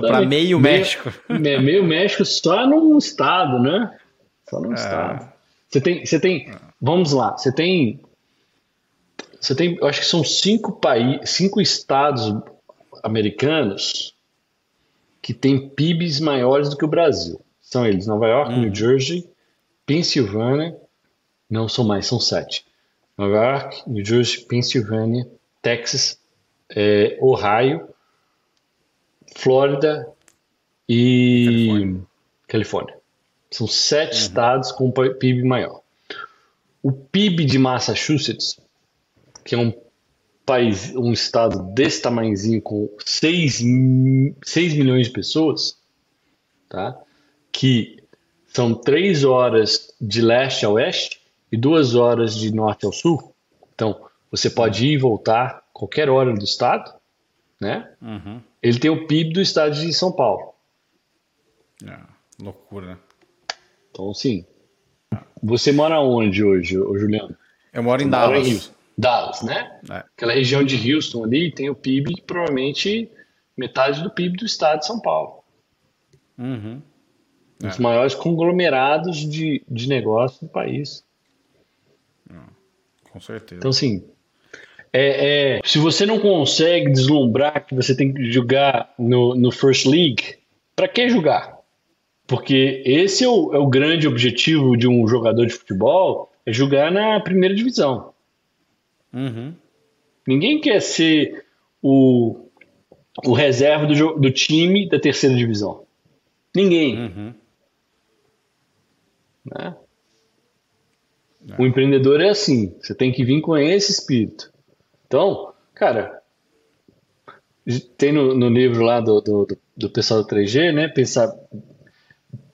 para meio, meio México. Meio México só num estado, né? Só num é. estado. Você tem, você tem, vamos lá, você tem, você tem, eu acho que são cinco países, cinco estados americanos que têm PIBs maiores do que o Brasil. São eles: Nova York, New uhum. Jersey, Pensilvânia, não são mais, são sete. Nova York, New Jersey, Pensilvânia, Texas, é, Ohio, Flórida e Califórnia. Califórnia. São sete uhum. estados com PIB maior. O PIB de Massachusetts, que é um país, um estado desse tamanhozinho com 6, 6 milhões de pessoas, tá? que são três horas de leste a oeste e duas horas de norte ao sul. Então, você pode ir e voltar qualquer hora do estado, né? Uhum. Ele tem o PIB do estado de São Paulo. É, loucura, né? Então, sim. Você mora onde hoje, Juliano? Eu moro em Dallas. Mora em Dallas, né? É. Aquela região de Houston ali tem o PIB, provavelmente metade do PIB do estado de São Paulo. Uhum. É. Os maiores conglomerados de, de negócio do país. Com certeza. Então, assim, é, é, se você não consegue deslumbrar que você tem que jogar no, no First League, para que jogar? Porque esse é o, é o grande objetivo de um jogador de futebol, é jogar na primeira divisão. Uhum. Ninguém quer ser o, o reserva do, do time da terceira divisão. Ninguém. Uhum. Né? O empreendedor é assim, você tem que vir com esse espírito. Então, cara, tem no, no livro lá do, do, do, pessoal do 3G, né? Pensar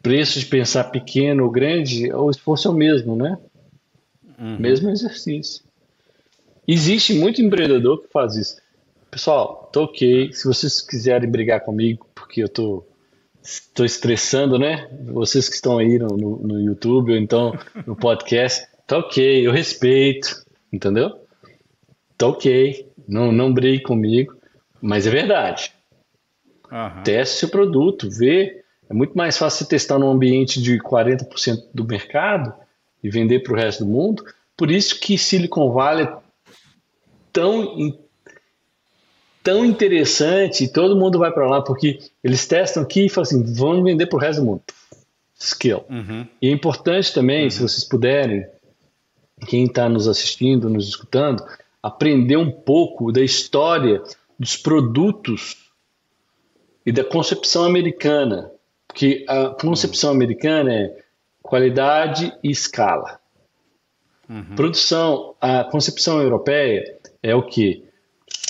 preço de pensar pequeno ou grande, o esforço é o mesmo, né? Uhum. Mesmo exercício. Existe muito empreendedor que faz isso. Pessoal, tô ok. Se vocês quiserem brigar comigo, porque eu tô, tô estressando, né? Vocês que estão aí no, no, no YouTube ou então no podcast, tá ok, eu respeito, entendeu? Tá ok, não, não brigue comigo, mas é verdade. Uhum. Teste seu produto, vê. É muito mais fácil você testar num ambiente de 40% do mercado e vender para o resto do mundo. Por isso que Silicon Valley é tão tão interessante, todo mundo vai para lá, porque eles testam aqui e falam assim, vamos vender para o resto do mundo. Skill. Uhum. E é importante também, uhum. se vocês puderem, quem está nos assistindo, nos escutando, aprender um pouco da história dos produtos e da concepção americana. Porque a concepção americana é qualidade e escala. Uhum. Produção, a concepção europeia é o que?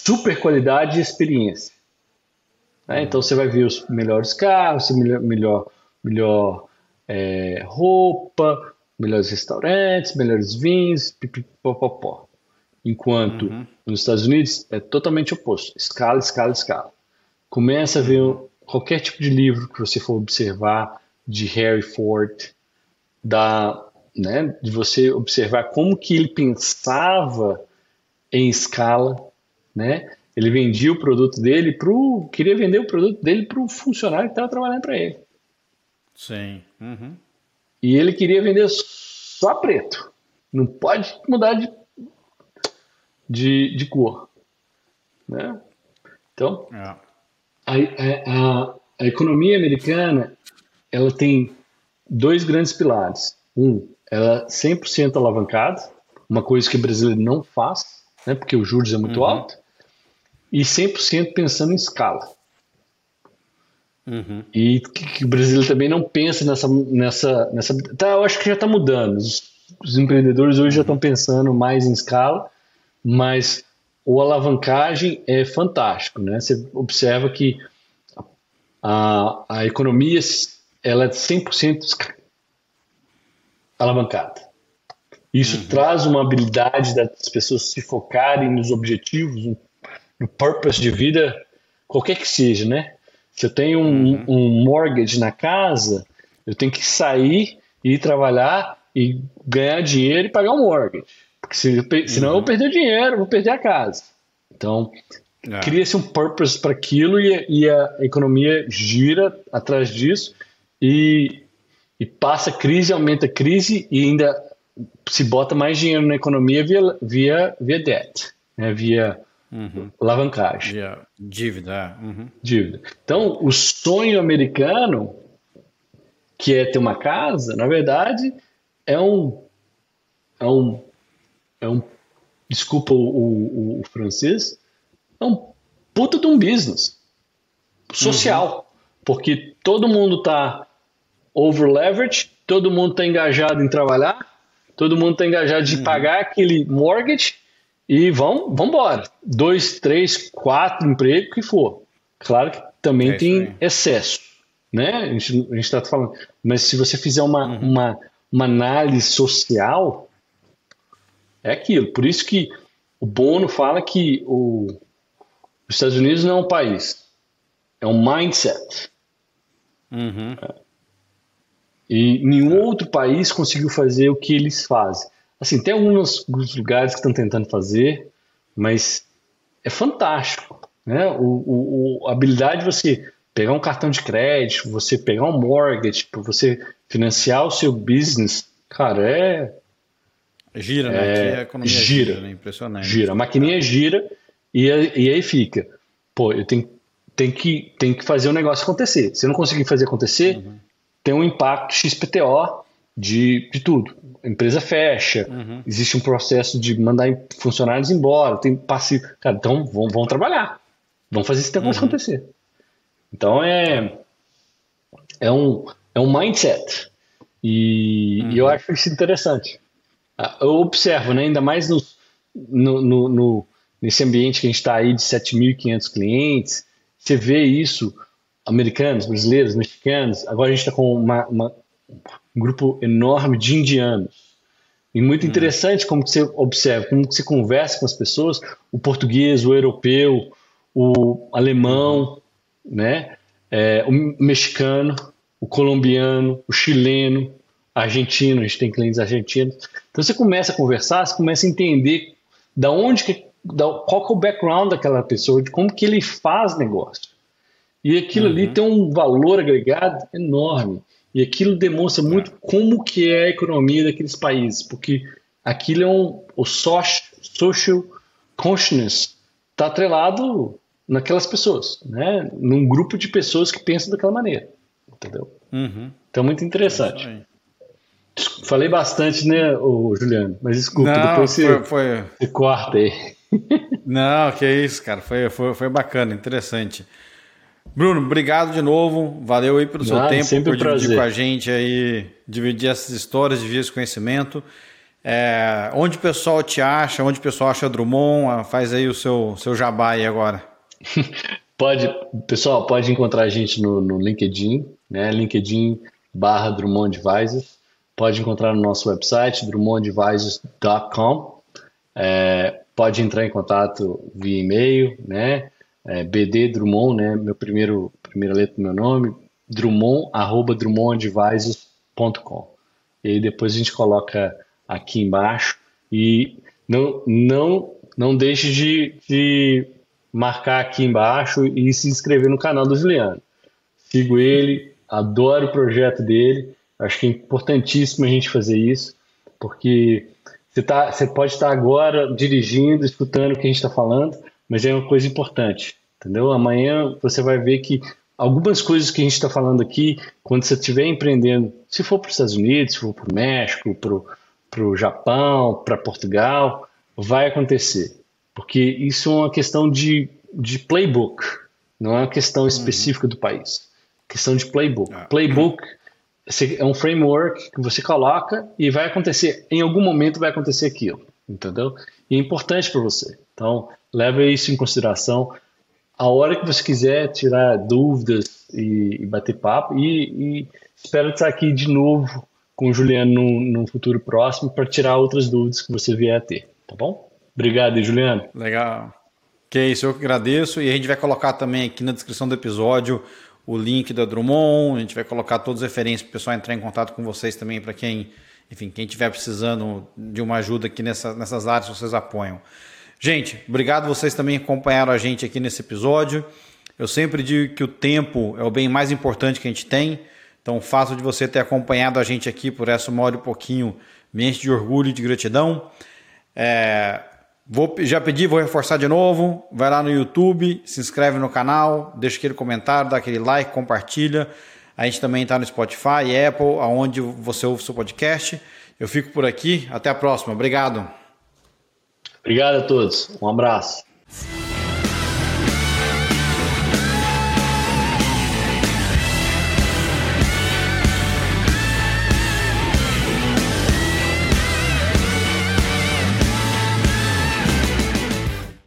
super qualidade e experiência. Né? Então você vai ver os melhores carros, melhor, melhor, melhor é, roupa, melhores restaurantes, melhores vinhos, pipipopopó. Enquanto uhum. nos Estados Unidos é totalmente oposto. Escala, escala, escala. Começa a ver qualquer tipo de livro que você for observar de Harry Ford, da, né, de você observar como que ele pensava em escala, né? Ele vendia o produto dele pro queria vender o produto dele para o funcionário que estava trabalhando para ele. Sim. Uhum. E ele queria vender só preto. Não pode mudar de, de, de cor. Né? Então, é. A, a, a, economia americana ela tem dois grandes pilares. Um, ela é 100% alavancada, uma coisa que o brasileiro não faz, né, porque os juros é muito uhum. alto e 100% pensando em escala. Uhum. E que, que, o brasileiro também não pensa nessa. nessa, nessa tá, eu acho que já está mudando. Os, os, empreendedores hoje já estão pensando mais em escala, mas o alavancagem é fantástico. Né? Você observa que a, a economia ela é 100% alavancada. Isso uhum. traz uma habilidade das pessoas se focarem nos objetivos, no purpose de vida, qualquer que seja, né? Se eu tenho um, uhum. um mortgage na casa, eu tenho que sair e ir trabalhar e ganhar dinheiro e pagar o um mortgage. Porque se, senão uhum. eu vou perder o dinheiro, vou perder a casa. Então, é. cria-se um purpose para aquilo e, e, a economia gira atrás disso e, e passa crise, aumenta crise e ainda se bota mais dinheiro na economia via, via, via debt, né? via Uhum. Alavancagem. Yeah. Dívida. É. Uhum. Dívida. Então, o sonho americano, que é ter uma casa, na verdade, é um. É um. É um desculpa o, o, o francês, é um puta de um business social. Uhum. Porque todo mundo está over leverage, todo mundo está engajado em trabalhar, todo mundo está engajado de uhum. pagar aquele mortgage e vão, vão embora. Dois, três, quatro empregos, que for. Claro que também é tem excesso, né? A gente está falando. Mas se você fizer uma, uhum. uma, uma análise social, é aquilo. Por isso que o Bono fala que o, os Estados Unidos não é um país, é um mindset. Uhum. E nenhum outro país conseguiu fazer o que eles fazem. Assim, tem alguns lugares que estão tentando fazer, mas é fantástico. Né? O, o, a habilidade de você pegar um cartão de crédito, você pegar um mortgage, para você financiar o seu business, cara, é. Gira, né? É, a economia gira, gira né? Impressionante. Gira, a maquininha gira e, e aí fica. Pô, eu tenho, tenho, que, tenho que fazer o negócio acontecer. Se eu não conseguir fazer acontecer, uhum. tem um impacto XPTO de, de tudo. A empresa fecha, uhum. existe um processo de mandar funcionários embora, tem passivo. Cara, então vão, vão trabalhar. Vão fazer esse negócio uhum. acontecer. Então é, é, um, é um mindset. E, uhum. e eu acho isso interessante. Ah, eu observo, né, ainda mais no, no, no, no nesse ambiente que a gente está aí de 7.500 clientes, você vê isso, americanos, brasileiros, mexicanos, agora a gente está com uma, uma, um grupo enorme de indianos. E muito hum. interessante como você observa, como você conversa com as pessoas, o português, o europeu, o alemão, né? É, o mexicano, o colombiano, o chileno, argentino, a gente tem clientes argentinos. Então você começa a conversar, você começa a entender da onde que, da, qual que é o background daquela pessoa, de como que ele faz negócio. E aquilo uhum. ali tem um valor agregado enorme. E aquilo demonstra muito como que é a economia daqueles países, porque aquilo é um o social consciousness está atrelado naquelas pessoas, né? Num grupo de pessoas que pensam daquela maneira, entendeu? Uhum. Então muito interessante. É Falei bastante, né, o Juliano? Mas desculpa, Não, depois você, foi, foi... você corta aí. Não, que isso, cara. Foi, foi, foi bacana, interessante. Bruno, obrigado de novo. Valeu aí pelo seu tempo, por dividir prazer. com a gente aí, dividir essas histórias, dividir esse conhecimento. É, onde o pessoal te acha, onde o pessoal acha Drummond, ah, faz aí o seu, seu jabá aí agora. pode, pessoal, pode encontrar a gente no, no LinkedIn, né? LinkedIn barra Drummond Advisors. Pode encontrar no nosso website, drummondadvisors.com. É, pode entrar em contato via e-mail, né? é, BD Drummond, né? Meu primeiro primeira letra do meu nome, Drummond arroba. E aí depois a gente coloca aqui embaixo e não não não deixe de, de marcar aqui embaixo e se inscrever no canal do Juliano. Sigo ele, adoro o projeto dele. Acho que é importantíssimo a gente fazer isso, porque você, tá, você pode estar agora dirigindo, escutando o que a gente está falando, mas é uma coisa importante, entendeu? Amanhã você vai ver que algumas coisas que a gente está falando aqui, quando você estiver empreendendo, se for para os Estados Unidos, se for para o México, para o Japão, para Portugal, vai acontecer. Porque isso é uma questão de, de playbook, não é uma questão uhum. específica do país. Questão de playbook. Ah. Playbook é um framework que você coloca e vai acontecer, em algum momento vai acontecer aquilo, entendeu? E é importante para você. Então, leve isso em consideração. A hora que você quiser tirar dúvidas e, e bater papo, e, e, espero estar aqui de novo com o Juliano num, futuro próximo para tirar outras dúvidas que você vier a ter, tá bom? Obrigado, Juliano. Legal. Que é isso, eu que agradeço. E a gente vai colocar também aqui na descrição do episódio o link da Drummond, a gente vai colocar todas as referências para o pessoal entrar em contato com vocês também, para quem, enfim, quem estiver precisando de uma ajuda aqui nessa, nessas áreas, vocês apoiam. Gente, obrigado vocês também acompanharam a gente aqui nesse episódio. Eu sempre digo que o tempo é o bem mais importante que a gente tem. Então, o fato de você ter acompanhado a gente aqui por essa uma hora e pouquinho me enche de orgulho e de gratidão. É, vou, já pedi, vou reforçar de novo. Vai lá no YouTube, se inscreve no canal, deixa aquele comentário, dá aquele like, compartilha. A gente também está no Spotify, Apple, aonde você ouve o seu podcast. Eu fico por aqui. Até a próxima. Obrigado. Obrigado a todos. Um abraço.